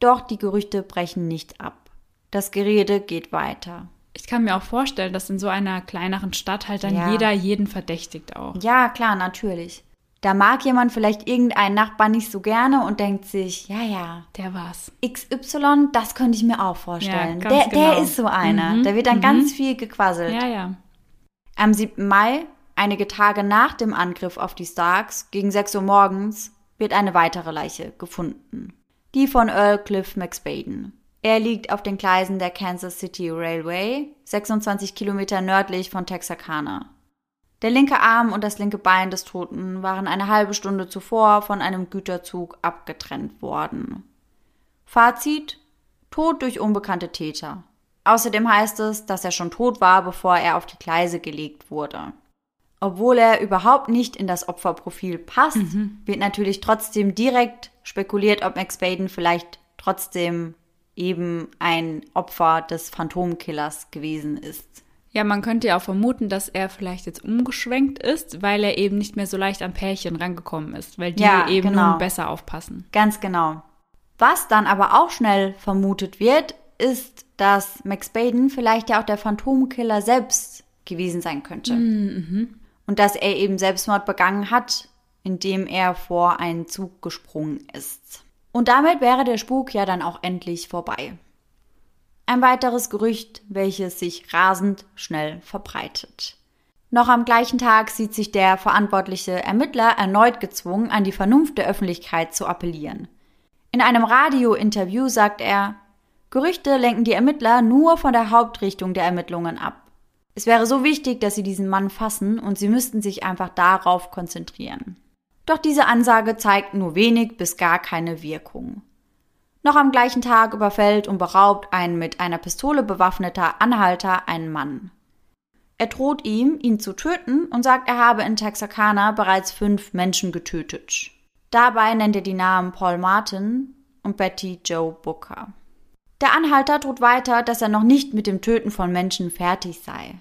Doch die Gerüchte brechen nicht ab. Das Gerede geht weiter. Ich kann mir auch vorstellen, dass in so einer kleineren Stadt halt dann Ja. jeder jeden verdächtigt auch. Ja, klar, natürlich. Da mag jemand vielleicht irgendeinen Nachbarn nicht so gerne und denkt sich, ja, ja, Der war's. XY, das könnte ich mir auch vorstellen. Ja, der, der genau. ist so einer. Mhm, Da wird dann mhm. ganz viel gequasselt. Ja, ja. Am 7. Mai, einige Tage nach dem Angriff auf die Starks, gegen 6 Uhr morgens, wird eine weitere Leiche gefunden. Die von Earl Cliff McSpaden. Er liegt auf den Gleisen der Kansas City Railway, 26 Kilometer nördlich von Texarkana. Der linke Arm und das linke Bein des Toten waren eine halbe Stunde zuvor von einem Güterzug abgetrennt worden. Fazit: Tod durch unbekannte Täter. Außerdem heißt es, dass er schon tot war, bevor er auf die Gleise gelegt wurde. Obwohl er überhaupt nicht in das Opferprofil passt, mhm. wird natürlich trotzdem direkt spekuliert, ob Max Baden vielleicht trotzdem eben ein Opfer des Phantomkillers gewesen ist. Ja, man könnte ja auch vermuten, dass er vielleicht jetzt umgeschwenkt ist, weil er eben nicht mehr so leicht an Pärchen rangekommen ist, weil die ja, eben genau. nun besser aufpassen. Ganz genau. Was dann aber auch schnell vermutet wird, ist, dass Max Baden vielleicht ja auch der Phantomkiller selbst gewesen sein könnte. Mhm. Und dass er eben Selbstmord begangen hat, indem er vor einen Zug gesprungen ist. Und damit wäre der Spuk ja dann auch endlich vorbei. Ein weiteres Gerücht, welches sich rasend schnell verbreitet. Noch am gleichen Tag sieht sich der verantwortliche Ermittler erneut gezwungen, an die Vernunft der Öffentlichkeit zu appellieren. In einem Radiointerview sagt er, Gerüchte lenken die Ermittler nur von der Hauptrichtung der Ermittlungen ab. Es wäre so wichtig, dass sie diesen Mann fassen und sie müssten sich einfach darauf konzentrieren. Doch diese Ansage zeigt nur wenig bis gar keine Wirkung. Noch am gleichen Tag überfällt und beraubt ein mit einer Pistole bewaffneter Anhalter einen Mann. Er droht ihm, ihn zu töten und sagt, er habe in Texarkana bereits fünf Menschen getötet. Dabei nennt er die Namen Paul Martin und Betty Joe Booker. Der Anhalter droht weiter, dass er noch nicht mit dem Töten von Menschen fertig sei.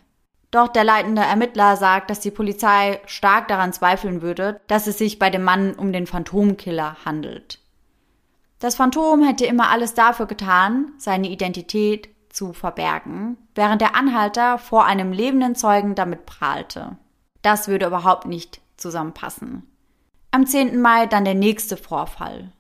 Doch der leitende Ermittler sagt, dass die Polizei stark daran zweifeln würde, dass es sich bei dem Mann um den Phantomkiller handelt. Das Phantom hätte immer alles dafür getan, seine Identität zu verbergen, während der Anhalter vor einem lebenden Zeugen damit prahlte. Das würde überhaupt nicht zusammenpassen. Am 10. Mai dann der nächste Vorfall.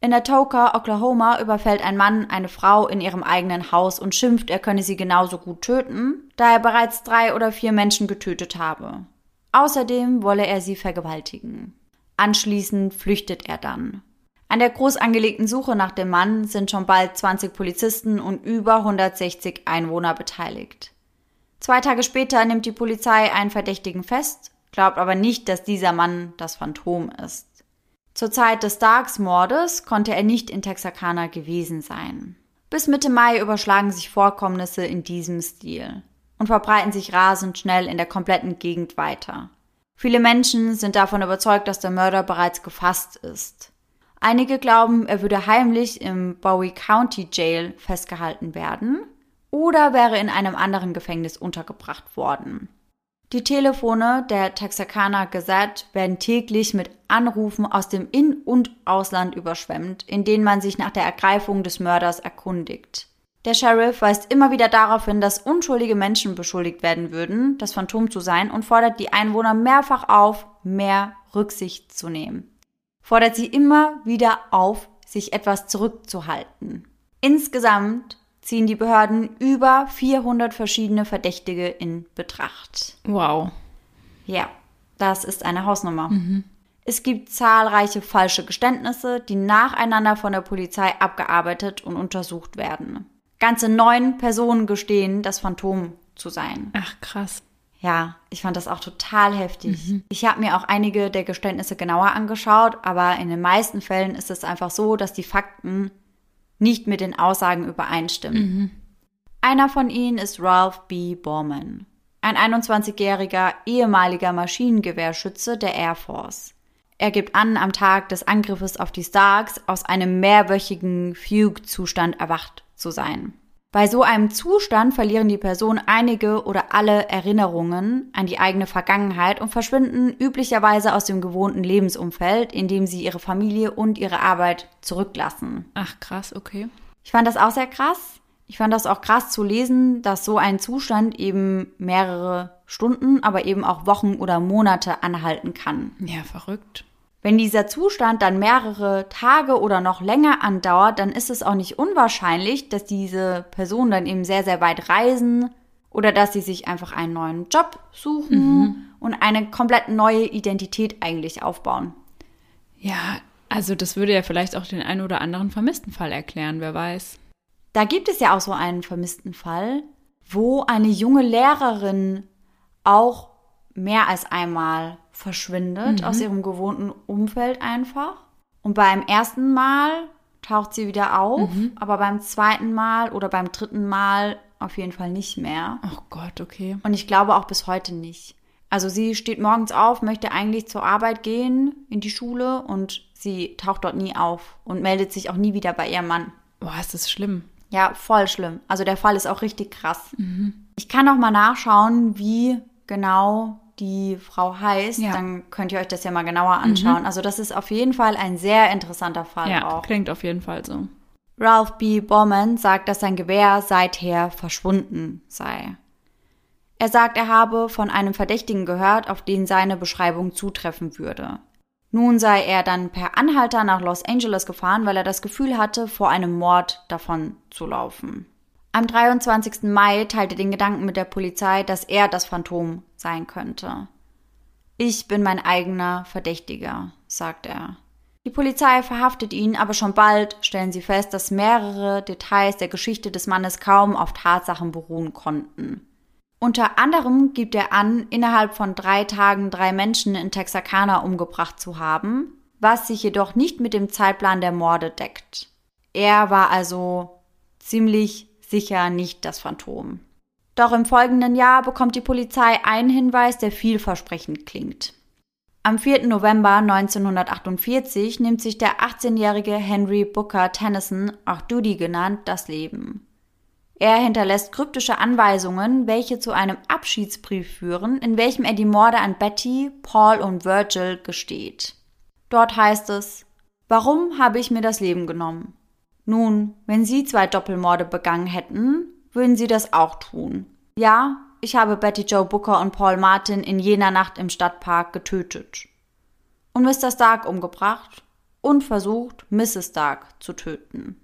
In Atoka, Oklahoma, überfällt ein Mann eine Frau in ihrem eigenen Haus und schimpft, er könne sie genauso gut töten, da er bereits drei oder vier Menschen getötet habe. Außerdem wolle er sie vergewaltigen. Anschließend flüchtet er dann. An der groß angelegten Suche nach dem Mann sind schon bald 20 Polizisten und über 160 Einwohner beteiligt. Zwei Tage später nimmt die Polizei einen Verdächtigen fest, glaubt aber nicht, dass dieser Mann das Phantom ist. Zur Zeit des Starks-Mordes konnte er nicht in Texarkana gewesen sein. Bis Mitte Mai überschlagen sich Vorkommnisse in diesem Stil und verbreiten sich rasend schnell in der kompletten Gegend weiter. Viele Menschen sind davon überzeugt, dass der Mörder bereits gefasst ist. Einige glauben, er würde heimlich im Bowie County Jail festgehalten werden oder wäre in einem anderen Gefängnis untergebracht worden. Die Telefone der Texarkana Gazette werden täglich mit Anrufen aus dem In- und Ausland überschwemmt, in denen man sich nach der Ergreifung des Mörders erkundigt. Der Sheriff weist immer wieder darauf hin, dass unschuldige Menschen beschuldigt werden würden, das Phantom zu sein und fordert die Einwohner mehrfach auf, mehr Rücksicht zu nehmen fordert sie immer wieder auf, sich etwas zurückzuhalten. Insgesamt ziehen die Behörden über 400 verschiedene Verdächtige in Betracht. Wow. Ja, das ist eine Hausnummer. Mhm. Es gibt zahlreiche falsche Geständnisse, die nacheinander von der Polizei abgearbeitet und untersucht werden. Ganze neun Personen gestehen, das Phantom zu sein. Ach, krass. Ja, ich fand das auch total heftig. Mhm. Ich habe mir auch einige der Geständnisse genauer angeschaut, aber in den meisten Fällen ist es einfach so, dass die Fakten nicht mit den Aussagen übereinstimmen. Mhm. Einer von ihnen ist Ralph B. Borman, ein 21-jähriger ehemaliger Maschinengewehrschütze der Air Force. Er gibt an, am Tag des Angriffes auf die Starks aus einem mehrwöchigen Fugue-Zustand erwacht zu sein. Bei so einem Zustand verlieren die Personen einige oder alle Erinnerungen an die eigene Vergangenheit und verschwinden üblicherweise aus dem gewohnten Lebensumfeld, in dem sie ihre Familie und ihre Arbeit zurücklassen. Ach krass, okay. Ich fand das auch sehr krass. Ich fand das auch krass zu lesen, dass so ein Zustand eben mehrere Stunden, aber eben auch Wochen oder Monate anhalten kann. Ja, verrückt. Wenn dieser Zustand dann mehrere Tage oder noch länger andauert, dann ist es auch nicht unwahrscheinlich, dass diese Personen dann eben sehr, sehr weit reisen oder dass sie sich einfach einen neuen Job suchen mhm. und eine komplett neue Identität eigentlich aufbauen. Ja, also das würde ja vielleicht auch den einen oder anderen vermissten Fall erklären, wer weiß. Da gibt es ja auch so einen vermissten Fall, wo eine junge Lehrerin auch mehr als einmal verschwindet mhm. aus ihrem gewohnten Umfeld einfach. Und beim ersten Mal taucht sie wieder auf, mhm. aber beim zweiten Mal oder beim dritten Mal auf jeden Fall nicht mehr. Oh Gott, okay. Und ich glaube auch bis heute nicht. Also sie steht morgens auf, möchte eigentlich zur Arbeit gehen, in die Schule und sie taucht dort nie auf und meldet sich auch nie wieder bei ihrem Mann. Boah, ist das schlimm. Ja, voll schlimm. Also der Fall ist auch richtig krass. Mhm. Ich kann auch mal nachschauen, wie genau die Frau heißt. Ja. Dann könnt ihr euch das ja mal genauer anschauen. Mhm. Also das ist auf jeden Fall ein sehr interessanter Fall ja, auch. klingt auf jeden Fall so. Ralph B. Bowman sagt, dass sein Gewehr seither verschwunden sei. Er sagt, er habe von einem Verdächtigen gehört, auf den seine Beschreibung zutreffen würde. Nun sei er dann per Anhalter nach Los Angeles gefahren, weil er das Gefühl hatte, vor einem Mord davon zu laufen. Am 23. Mai teilte den Gedanken mit der Polizei, dass er das Phantom sein könnte. Ich bin mein eigener Verdächtiger, sagt er. Die Polizei verhaftet ihn, aber schon bald stellen sie fest, dass mehrere Details der Geschichte des Mannes kaum auf Tatsachen beruhen konnten. Unter anderem gibt er an, innerhalb von drei Tagen drei Menschen in Texarkana umgebracht zu haben, was sich jedoch nicht mit dem Zeitplan der Morde deckt. Er war also ziemlich sicher nicht das Phantom. Doch im folgenden Jahr bekommt die Polizei einen Hinweis, der vielversprechend klingt. Am 4. November 1948 nimmt sich der 18-jährige Henry Booker Tennyson, auch Doody genannt, das Leben. Er hinterlässt kryptische Anweisungen, welche zu einem Abschiedsbrief führen, in welchem er die Morde an Betty, Paul und Virgil gesteht. Dort heißt es, Warum habe ich mir das Leben genommen? Nun, wenn Sie zwei Doppelmorde begangen hätten, würden Sie das auch tun. Ja, ich habe Betty Joe Booker und Paul Martin in jener Nacht im Stadtpark getötet. Und Mr. Stark umgebracht und versucht, Mrs. Stark zu töten.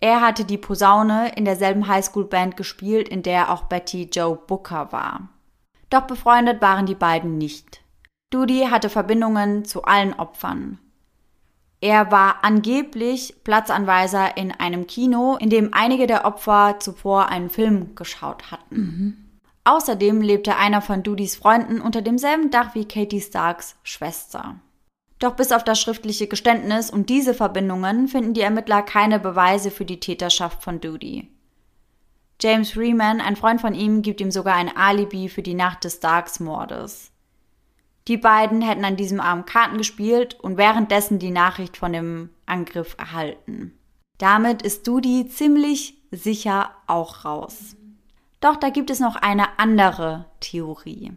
Er hatte die Posaune in derselben Highschool-Band gespielt, in der auch Betty Joe Booker war. Doch befreundet waren die beiden nicht. Doody hatte Verbindungen zu allen Opfern. Er war angeblich Platzanweiser in einem Kino, in dem einige der Opfer zuvor einen Film geschaut hatten. Mhm. Außerdem lebte einer von Doodys Freunden unter demselben Dach wie Katie Starks Schwester. Doch bis auf das schriftliche Geständnis und diese Verbindungen finden die Ermittler keine Beweise für die Täterschaft von Doody. James Freeman, ein Freund von ihm, gibt ihm sogar ein Alibi für die Nacht des Starks-Mordes. Die beiden hätten an diesem Abend Karten gespielt und währenddessen die Nachricht von dem Angriff erhalten. Damit ist Doody ziemlich sicher auch raus. Doch da gibt es noch eine andere Theorie.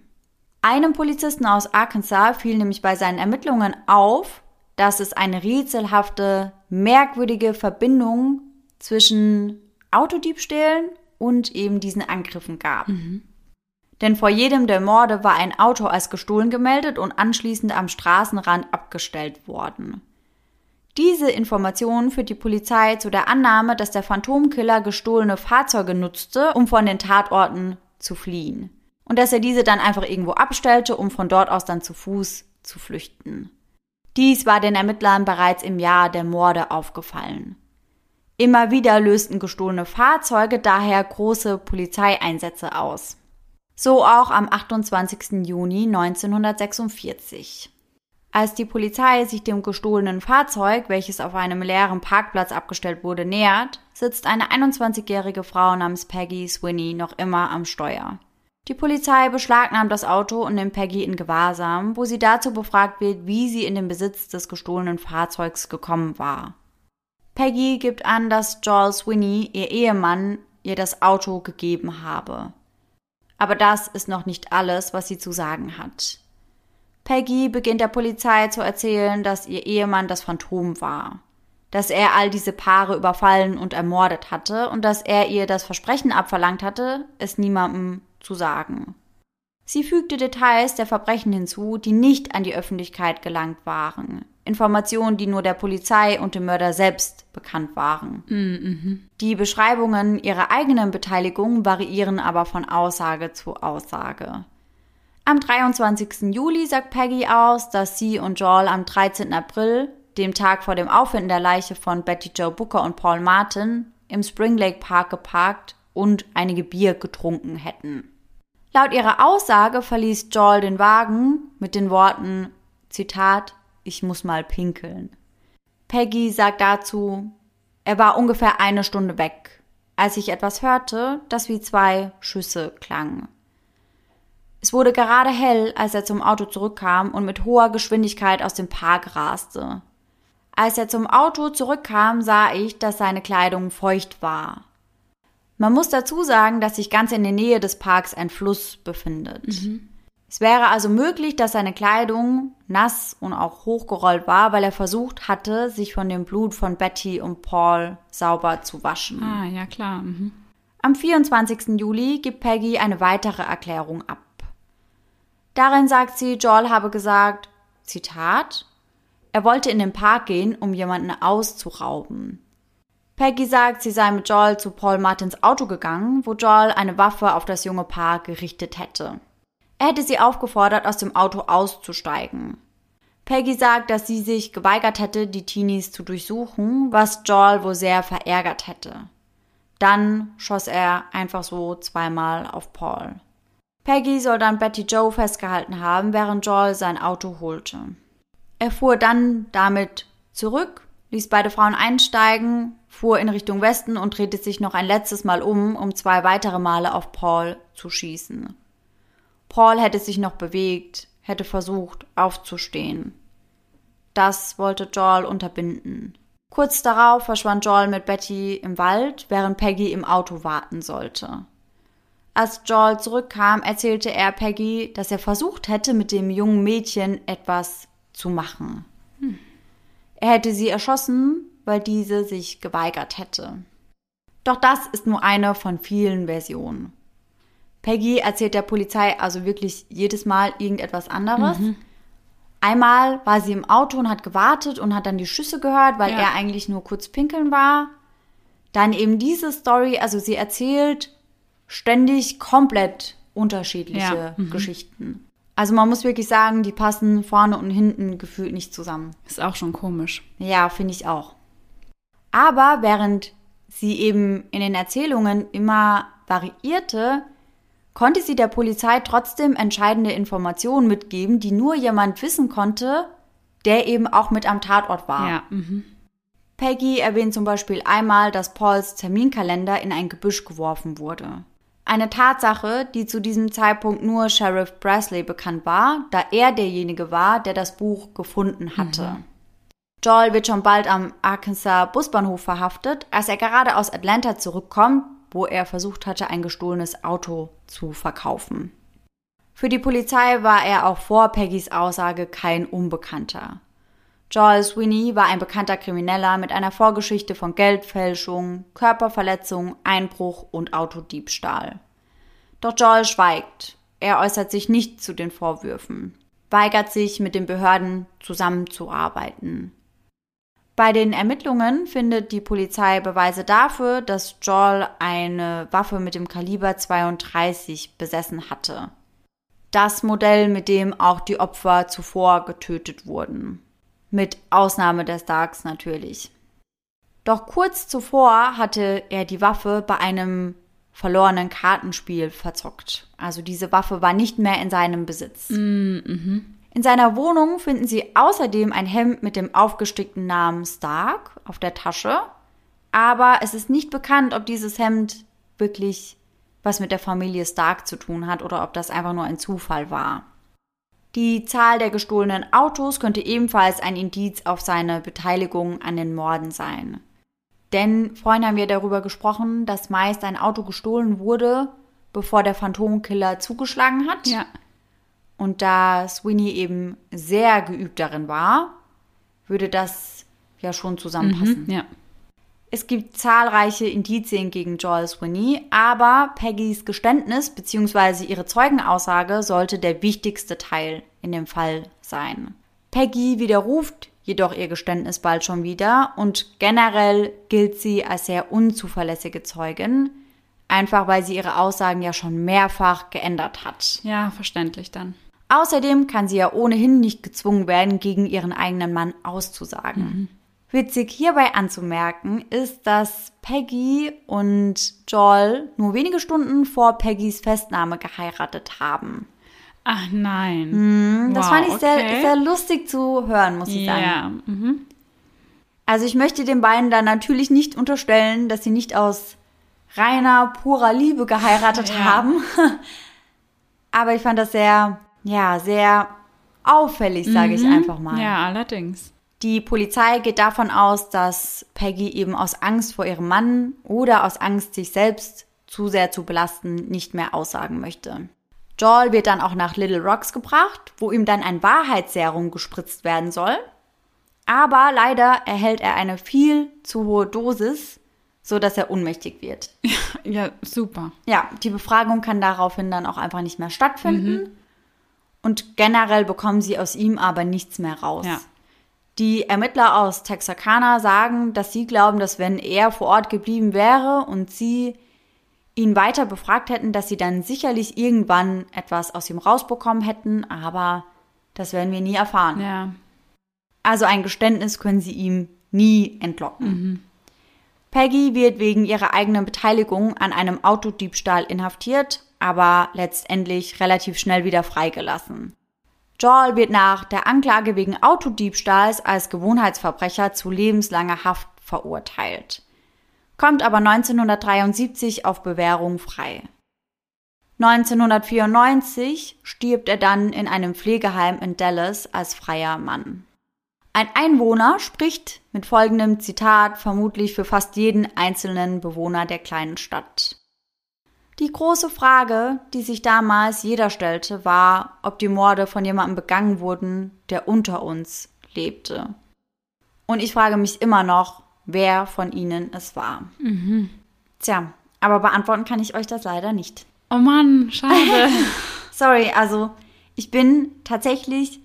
Einem Polizisten aus Arkansas fiel nämlich bei seinen Ermittlungen auf, dass es eine rätselhafte, merkwürdige Verbindung zwischen Autodiebstählen und eben diesen Angriffen gab. Mhm. Denn vor jedem der Morde war ein Auto als gestohlen gemeldet und anschließend am Straßenrand abgestellt worden. Diese Information führt die Polizei zu der Annahme, dass der Phantomkiller gestohlene Fahrzeuge nutzte, um von den Tatorten zu fliehen und dass er diese dann einfach irgendwo abstellte, um von dort aus dann zu Fuß zu flüchten. Dies war den Ermittlern bereits im Jahr der Morde aufgefallen. Immer wieder lösten gestohlene Fahrzeuge daher große Polizeieinsätze aus. So auch am 28. Juni 1946. Als die Polizei sich dem gestohlenen Fahrzeug, welches auf einem leeren Parkplatz abgestellt wurde, nähert, sitzt eine 21-jährige Frau namens Peggy Swinney noch immer am Steuer. Die Polizei beschlagnahmt das Auto und nimmt Peggy in Gewahrsam, wo sie dazu befragt wird, wie sie in den Besitz des gestohlenen Fahrzeugs gekommen war. Peggy gibt an, dass Joel Sweeney, ihr Ehemann, ihr das Auto gegeben habe. Aber das ist noch nicht alles, was sie zu sagen hat. Peggy beginnt der Polizei zu erzählen, dass ihr Ehemann das Phantom war, dass er all diese Paare überfallen und ermordet hatte und dass er ihr das Versprechen abverlangt hatte, es niemandem zu sagen. Sie fügte Details der Verbrechen hinzu, die nicht an die Öffentlichkeit gelangt waren. Informationen, die nur der Polizei und dem Mörder selbst bekannt waren. Mhm. Die Beschreibungen ihrer eigenen Beteiligung variieren aber von Aussage zu Aussage. Am 23. Juli sagt Peggy aus, dass sie und Joel am 13. April, dem Tag vor dem Auffinden der Leiche von Betty Joe Booker und Paul Martin, im Spring Lake Park geparkt und einige Bier getrunken hätten. Laut ihrer Aussage verließ Joel den Wagen mit den Worten, Zitat, ich muss mal pinkeln. Peggy sagt dazu, er war ungefähr eine Stunde weg, als ich etwas hörte, das wie zwei Schüsse klang. Es wurde gerade hell, als er zum Auto zurückkam und mit hoher Geschwindigkeit aus dem Park raste. Als er zum Auto zurückkam, sah ich, dass seine Kleidung feucht war. Man muss dazu sagen, dass sich ganz in der Nähe des Parks ein Fluss befindet. Mhm. Es wäre also möglich, dass seine Kleidung nass und auch hochgerollt war, weil er versucht hatte, sich von dem Blut von Betty und Paul sauber zu waschen. Ah, ja klar. Mhm. Am 24. Juli gibt Peggy eine weitere Erklärung ab. Darin sagt sie, Joel habe gesagt, Zitat, er wollte in den Park gehen, um jemanden auszurauben. Peggy sagt, sie sei mit Joel zu Paul Martins Auto gegangen, wo Joel eine Waffe auf das junge Paar gerichtet hätte. Er hätte sie aufgefordert, aus dem Auto auszusteigen. Peggy sagt, dass sie sich geweigert hätte, die Teenies zu durchsuchen, was Joel wohl sehr verärgert hätte. Dann schoss er einfach so zweimal auf Paul. Peggy soll dann Betty Joe festgehalten haben, während Joel sein Auto holte. Er fuhr dann damit zurück, ließ beide Frauen einsteigen, fuhr in Richtung Westen und drehte sich noch ein letztes Mal um, um zwei weitere Male auf Paul zu schießen. Paul hätte sich noch bewegt, hätte versucht aufzustehen. Das wollte Joel unterbinden. Kurz darauf verschwand Joel mit Betty im Wald, während Peggy im Auto warten sollte. Als Joel zurückkam, erzählte er Peggy, dass er versucht hätte, mit dem jungen Mädchen etwas zu machen. Hm. Er hätte sie erschossen, weil diese sich geweigert hätte. Doch das ist nur eine von vielen Versionen. Peggy erzählt der Polizei also wirklich jedes Mal irgendetwas anderes. Mhm. Einmal war sie im Auto und hat gewartet und hat dann die Schüsse gehört, weil ja. er eigentlich nur kurz pinkeln war. Dann eben diese Story, also sie erzählt ständig komplett unterschiedliche ja. mhm. Geschichten. Also man muss wirklich sagen, die passen vorne und hinten gefühlt nicht zusammen. Ist auch schon komisch. Ja, finde ich auch. Aber während sie eben in den Erzählungen immer variierte, konnte sie der Polizei trotzdem entscheidende Informationen mitgeben, die nur jemand wissen konnte, der eben auch mit am Tatort war. Ja. Mhm. Peggy erwähnt zum Beispiel einmal, dass Pauls Terminkalender in ein Gebüsch geworfen wurde. Eine Tatsache, die zu diesem Zeitpunkt nur Sheriff Presley bekannt war, da er derjenige war, der das Buch gefunden hatte. Mhm. Joel wird schon bald am Arkansas Busbahnhof verhaftet, als er gerade aus Atlanta zurückkommt, wo er versucht hatte, ein gestohlenes Auto zu verkaufen. Für die Polizei war er auch vor Peggys Aussage kein Unbekannter. Joel Sweeney war ein bekannter Krimineller mit einer Vorgeschichte von Geldfälschung, Körperverletzung, Einbruch und Autodiebstahl. Doch Joel schweigt. Er äußert sich nicht zu den Vorwürfen, weigert sich, mit den Behörden zusammenzuarbeiten. Bei den Ermittlungen findet die Polizei Beweise dafür, dass Joel eine Waffe mit dem Kaliber 32 besessen hatte. Das Modell, mit dem auch die Opfer zuvor getötet wurden. Mit Ausnahme der Starks natürlich. Doch kurz zuvor hatte er die Waffe bei einem verlorenen Kartenspiel verzockt. Also diese Waffe war nicht mehr in seinem Besitz. Mm -hmm. In seiner Wohnung finden sie außerdem ein Hemd mit dem aufgestickten Namen Stark auf der Tasche. Aber es ist nicht bekannt, ob dieses Hemd wirklich was mit der Familie Stark zu tun hat oder ob das einfach nur ein Zufall war. Die Zahl der gestohlenen Autos könnte ebenfalls ein Indiz auf seine Beteiligung an den Morden sein. Denn vorhin haben wir darüber gesprochen, dass meist ein Auto gestohlen wurde, bevor der Phantomkiller zugeschlagen hat. Ja. Und da Sweeney eben sehr geübt darin war, würde das ja schon zusammenpassen. Mhm, ja. Es gibt zahlreiche Indizien gegen Joel Sweeney, aber Peggys Geständnis bzw. ihre Zeugenaussage sollte der wichtigste Teil in dem Fall sein. Peggy widerruft jedoch ihr Geständnis bald schon wieder und generell gilt sie als sehr unzuverlässige Zeugin, einfach weil sie ihre Aussagen ja schon mehrfach geändert hat. Ja, verständlich dann. Außerdem kann sie ja ohnehin nicht gezwungen werden, gegen ihren eigenen Mann auszusagen. Mhm. Witzig hierbei anzumerken ist, dass Peggy und Joel nur wenige Stunden vor Peggys Festnahme geheiratet haben. Ach nein. Mhm, das wow, fand ich sehr, okay. sehr lustig zu hören, muss ich sagen. Ja. Mhm. Also ich möchte den beiden dann natürlich nicht unterstellen, dass sie nicht aus reiner, purer Liebe geheiratet Ja. haben. Aber ich fand das sehr, ja, sehr auffällig, sage ich einfach mal. Mhm. Ja, allerdings. Die Polizei geht davon aus, dass Peggy eben aus Angst vor ihrem Mann oder aus Angst, sich selbst zu sehr zu belasten, nicht mehr aussagen möchte. Joel wird dann auch nach Little Rocks gebracht, wo ihm dann ein Wahrheitsserum gespritzt werden soll. Aber leider erhält er eine viel zu hohe Dosis, so dass er ohnmächtig wird. Ja, super. Ja, die Befragung kann daraufhin dann auch einfach nicht mehr stattfinden. Und generell bekommen sie aus ihm aber nichts mehr raus. Ja. Die Ermittler aus Texarkana sagen, dass sie glauben, dass wenn er vor Ort geblieben wäre und sie ihn weiter befragt hätten, dass sie dann sicherlich irgendwann etwas aus ihm rausbekommen hätten, aber das werden wir nie erfahren. Ja. Also ein Geständnis können sie ihm nie entlocken. Peggy wird wegen ihrer eigenen Beteiligung an einem Autodiebstahl inhaftiert, aber letztendlich relativ schnell wieder freigelassen. Joel wird nach der Anklage wegen Autodiebstahls als Gewohnheitsverbrecher zu lebenslanger Haft verurteilt, kommt aber 1973 auf Bewährung frei. 1994 stirbt er dann in einem Pflegeheim in Dallas als freier Mann. Ein Einwohner spricht mit folgendem Zitat vermutlich für fast jeden einzelnen Bewohner der kleinen Stadt. Die große Frage, die sich damals jeder stellte, war, ob die Morde von jemandem begangen wurden, der unter uns lebte. Und ich frage mich immer noch, wer von ihnen es war. Tja, aber beantworten kann ich euch das leider nicht. Oh Mann, schade. Sorry, also ich bin tatsächlich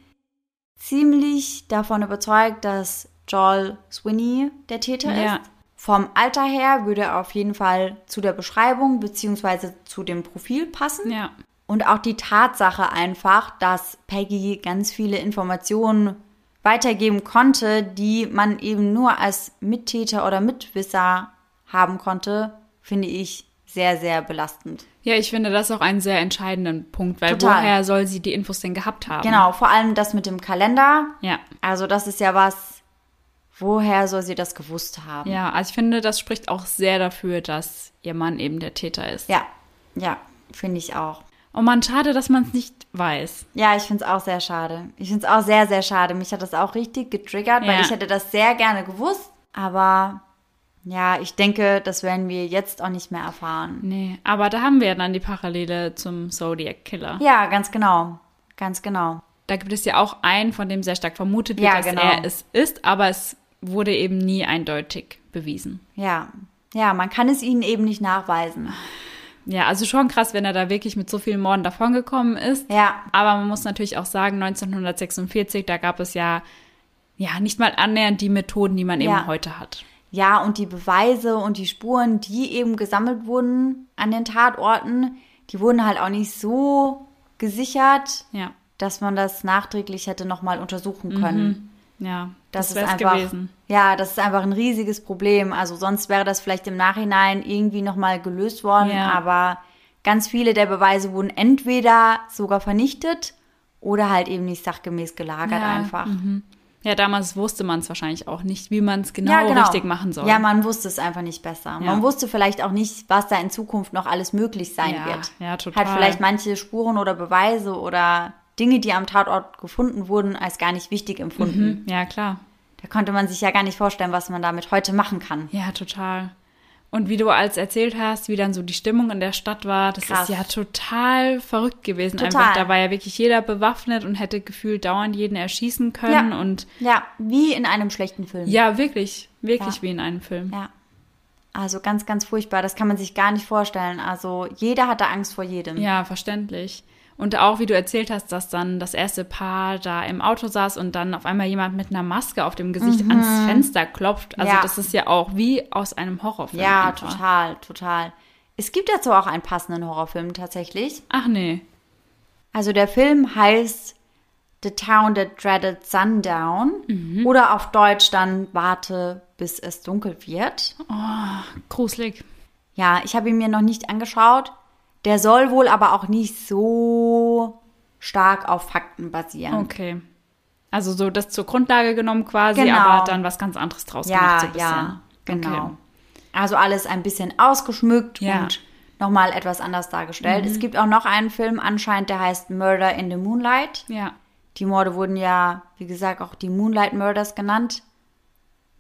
ziemlich davon überzeugt, dass Joel Sweeney der Täter Ja. ist. Vom Alter her würde er auf jeden Fall zu der Beschreibung bzw. zu dem Profil passen. ja. Und auch die Tatsache einfach, dass Peggy ganz viele Informationen weitergeben konnte, die man eben nur als Mittäter oder Mitwisser haben konnte, finde ich sehr, sehr belastend. Ja, ich finde das auch einen sehr entscheidenden Punkt, weil Total. woher soll sie die Infos denn gehabt haben? Genau, vor allem das mit dem Kalender. Ja. Also das ist ja was, woher soll sie das gewusst haben? Ja, also ich finde, das spricht auch sehr dafür, dass ihr Mann eben der Täter ist. ja, ja finde ich auch. Oh man, schade, dass man es nicht weiß. Ja, ich finde es auch sehr schade. Ich finde es auch sehr, sehr schade. Mich hat das auch richtig getriggert, weil Ja. ich hätte das sehr gerne gewusst. Aber ja, ich denke, das werden wir jetzt auch nicht mehr erfahren. Nee, aber da haben wir ja dann die Parallele zum Zodiac Killer. Ja, ganz genau. Ganz genau. Da gibt es ja auch einen, von dem sehr stark vermutet wird, Ja, dass genau. er es ist, aber es wurde eben nie eindeutig bewiesen. Ja. Ja, man kann es ihnen eben nicht nachweisen. Ja, also schon krass, wenn er da wirklich mit so vielen Morden davongekommen ist. Ja. Aber man muss natürlich auch sagen, 1946, da gab es ja, ja nicht mal annähernd die Methoden, die man eben Ja. heute hat. Ja, und die Beweise und die Spuren, die eben gesammelt wurden an den Tatorten, die wurden halt auch nicht so gesichert, Ja, dass man das nachträglich hätte nochmal untersuchen können. ja, Das, das, ist einfach, gewesen. ja, das ist einfach ein riesiges Problem. Also sonst wäre das vielleicht im Nachhinein irgendwie nochmal gelöst worden, Ja. aber ganz viele der Beweise wurden entweder sogar vernichtet oder halt eben nicht sachgemäß gelagert Ja, einfach. Ja, damals wusste man es wahrscheinlich auch nicht, wie man es genau, Ja, genau. richtig machen soll. Ja, man wusste es einfach nicht besser. Ja. Man wusste vielleicht auch nicht, was da in Zukunft noch alles möglich sein Ja, wird. ja, total. Hat vielleicht manche Spuren oder Beweise oder Dinge, die am Tatort gefunden wurden, als gar nicht wichtig empfunden. ja, klar. Da konnte man sich ja gar nicht vorstellen, was man damit heute machen kann. Ja, total. Und wie du als erzählt hast, wie dann so die Stimmung in der Stadt war, das Krass. ist ja total verrückt gewesen. Total. Einfach, da war ja wirklich jeder bewaffnet und hätte gefühlt dauernd jeden erschießen können. Ja. Und Ja, wie in einem schlechten Film. ja, wirklich, wirklich Ja. wie in einem Film. Ja. Also ganz, ganz furchtbar. Das kann man sich gar nicht vorstellen. Also jeder hatte Angst vor jedem. Ja, verständlich. Und auch, wie du erzählt hast, dass dann das erste Paar da im Auto saß und dann auf einmal jemand mit einer Maske auf dem Gesicht ans Fenster klopft. Also Mhm. Ja. das ist ja auch wie aus einem Horrorfilm. Ja, einfach. total, total. Es gibt dazu auch einen passenden Horrorfilm tatsächlich. Ach nee. Also der Film heißt The Town That Dreaded Sundown oder auf Deutsch dann Warte, bis es dunkel wird. Gruselig. Ja, ich habe ihn mir noch nicht angeschaut. Der soll wohl aber auch nicht so stark auf Fakten basieren. Okay. Also so das zur Grundlage genommen quasi, Genau. aber dann was ganz anderes draus Ja, gemacht so ja, genau. Okay. Also alles ein bisschen ausgeschmückt Ja. Mhm. und nochmal etwas anders dargestellt. Es gibt auch noch einen Film anscheinend, der heißt Murder in the Moonlight. Ja. Die Morde wurden ja, wie gesagt, auch die Moonlight Murders genannt.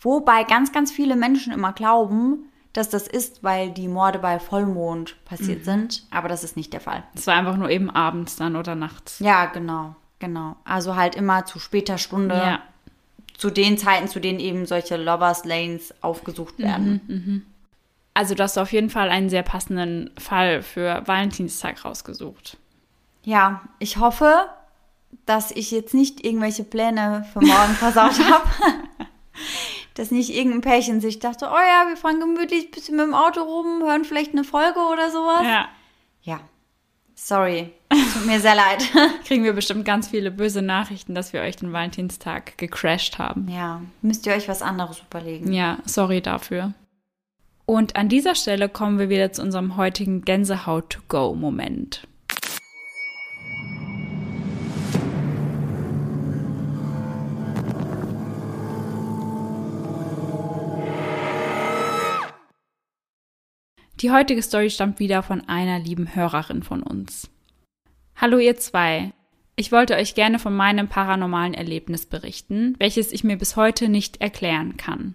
Wobei ganz, ganz viele Menschen immer glauben, dass das ist, weil die Morde bei Vollmond Mhm. passiert sind. Aber das ist nicht der Fall. Es war einfach nur eben abends dann oder nachts. Ja, genau, genau. Also halt immer zu später Stunde. Ja. Zu den Zeiten, zu denen eben solche Lovers Lanes aufgesucht werden. Also du hast auf jeden Fall einen sehr passenden Fall für Valentinstag rausgesucht. Ja, ich hoffe, dass ich jetzt nicht irgendwelche Pläne für morgen versaut habe. dass nicht irgendein Pärchen sich dachte, oh ja, wir fahren gemütlich ein bisschen mit dem Auto rum, hören vielleicht eine Folge oder sowas. Ja. Ja. Sorry. Tut mir sehr leid. Kriegen wir bestimmt ganz viele böse Nachrichten, dass wir euch den Valentinstag gecrashed haben. ja, müsst ihr euch was anderes überlegen. Ja, sorry dafür. Und an dieser Stelle kommen wir wieder zu unserem heutigen Gänsehaut-to-go-Moment. Die heutige Story stammt wieder von einer lieben Hörerin von uns. Hallo ihr zwei. Ich wollte euch gerne von meinem paranormalen Erlebnis berichten, welches ich mir bis heute nicht erklären kann.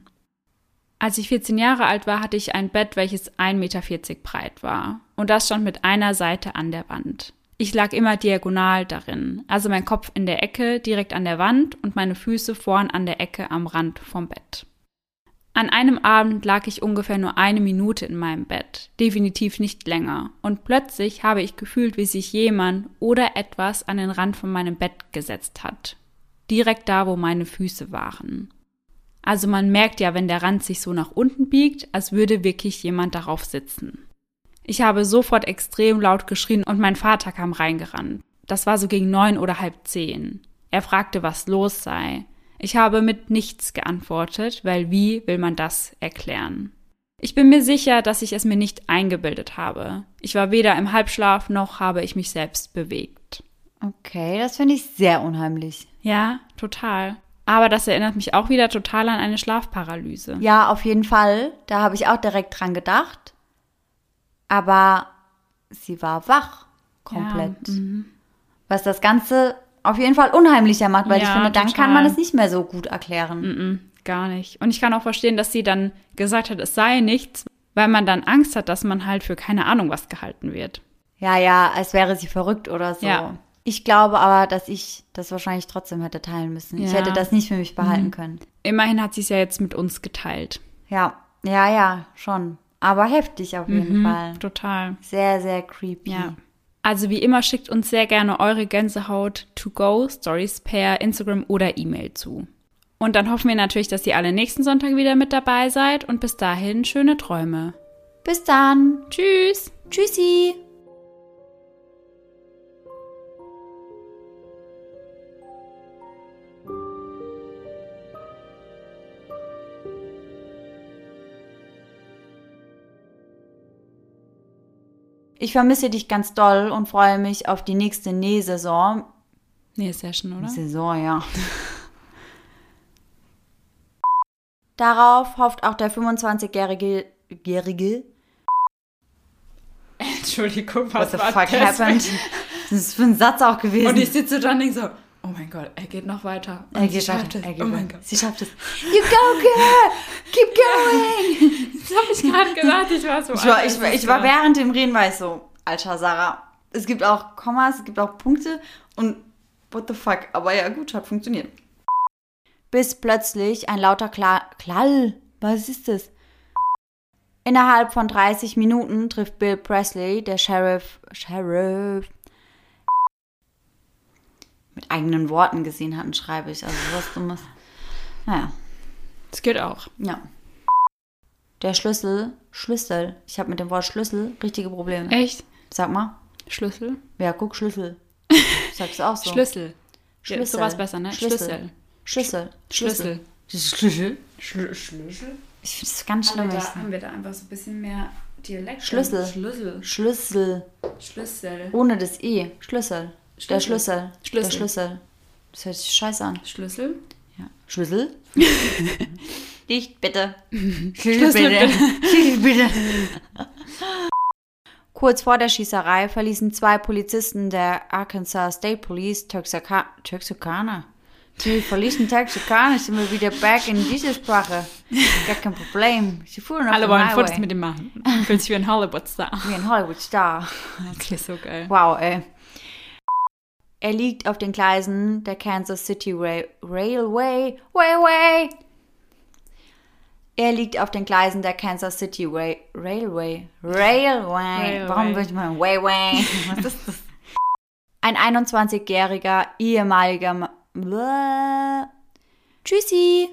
Als ich 14 Jahre alt war, hatte ich ein Bett, welches 1,40 Meter breit war. Und das stand mit einer Seite an der Wand. Ich lag immer diagonal darin, also mein Kopf in der Ecke direkt an der Wand und meine Füße vorn an der Ecke am Rand vom Bett. An einem Abend lag ich ungefähr nur eine Minute in meinem Bett, definitiv nicht länger, und plötzlich habe ich gefühlt, wie sich jemand oder etwas an den Rand von meinem Bett gesetzt hat. Direkt da, wo meine Füße waren. Also man merkt ja, wenn der Rand sich so nach unten biegt, als würde wirklich jemand darauf sitzen. Ich habe sofort extrem laut geschrien und mein Vater kam reingerannt. Das war so gegen neun oder halb zehn. Er fragte, was los sei. Ich habe mit nichts geantwortet, weil wie will man das erklären? Ich bin mir sicher, dass ich es mir nicht eingebildet habe. Ich war weder im Halbschlaf noch habe ich mich selbst bewegt. Okay, das finde ich sehr unheimlich. Ja, total. Aber das erinnert mich auch wieder total an eine Schlafparalyse. Ja, auf jeden Fall. Da habe ich auch direkt dran gedacht. Aber sie war wach. Komplett. Ja, mhm. Was das Ganze auf jeden Fall unheimlicher macht, weil ich Ja, finde, dann total. kann man es nicht mehr so gut erklären. Mm, gar nicht. Und ich kann auch verstehen, dass sie dann gesagt hat, es sei nichts, weil man dann Angst hat, dass man halt für keine Ahnung was gehalten wird. Ja, ja, als wäre sie verrückt oder so. Ja. Ich glaube aber, dass ich das wahrscheinlich trotzdem hätte teilen müssen. Ich Ja. hätte das nicht für mich behalten können. Immerhin hat sie es ja jetzt mit uns geteilt. Ja, ja, ja, schon. Aber heftig auf jeden Fall. Total. Sehr, sehr creepy. Ja. Also wie immer schickt uns sehr gerne eure Gänsehaut to go Stories per Instagram oder E-Mail zu. Und dann hoffen wir natürlich, dass ihr alle nächsten Sonntag wieder mit dabei seid und bis dahin schöne Träume. Bis dann. Tschüss! Tschüssi. Ich vermisse dich ganz doll und freue mich auf die nächste Nähsaison. Nee, Session, oder? Saison, ja. Darauf hofft auch der 25-jährige Jährige, Entschuldigung, What the fuck happened? Das ist für ein Satz auch gewesen. Und ich sitze da und denke so, oh mein Gott, er geht noch weiter. Er geht schafft weiter, es. er geht Oh mein weiter. Gott. Sie schafft es. You go, girl! Keep going! Das habe ich gerade gesagt, ich war so Ich war, ich, war, ich war während dem Reden war ich so, alter Sarah, es gibt auch Kommas, es gibt auch Punkte und what the fuck. Aber ja, gut, hat funktioniert. Bis plötzlich ein lauter Kla Klall. Was ist das? Innerhalb von 30 Minuten trifft Bill Presley, der Sheriff, Sheriff, mit eigenen Worten gesehen hatten, schreibe ich. Also was Dummes. Naja, Das geht auch. ja. Der Schlüssel, Schlüssel. Ich habe mit dem Wort Schlüssel richtige Probleme. Echt? Sag mal. Schlüssel? Ja, guck, Schlüssel. Sagst du auch so? Schlüssel. Ja, Schlüssel. sowas besser, ne? Schlüssel. Schlüssel. Schlüssel. Schlüssel? Schlü Schlüssel? Ich finde das ganz schlimm. Haben wir, da, haben wir da einfach so ein bisschen mehr Dialekt? Schlüssel. Schlüssel. Schlüssel. Schlüssel. Ohne das I. Schlüssel. Der Schlüssel. Schlüssel. Schlüssel. Der Schlüssel. Das hört sich scheiße an. Schlüssel? Ja. Schlüssel? Nicht bitte. Schlüssel bitte. Schlüssel bitte. Kurz vor der Schießerei verließen zwei Polizisten der Arkansas State Police Texarka Texarkana. Sie verließen Texarkana, sind wir wieder back in diese Sprache. Gar kein Problem. Sie fuhren auf Alle dem wollen Highway. Fotos mit ihm machen. Fühlt sich wie ein Hollywood-Star. Wie ein Hollywood-Star. Das ist so geil. Wow, ey. Er liegt auf den Gleisen der Kansas City Ra Railway. Railway. Er liegt auf den Gleisen der Kansas City Ra Railway. Railway. Railway. Warum wird man Railway? Was ist das? Ein 21-jähriger ehemaliger. Ma Blah. Tschüssi.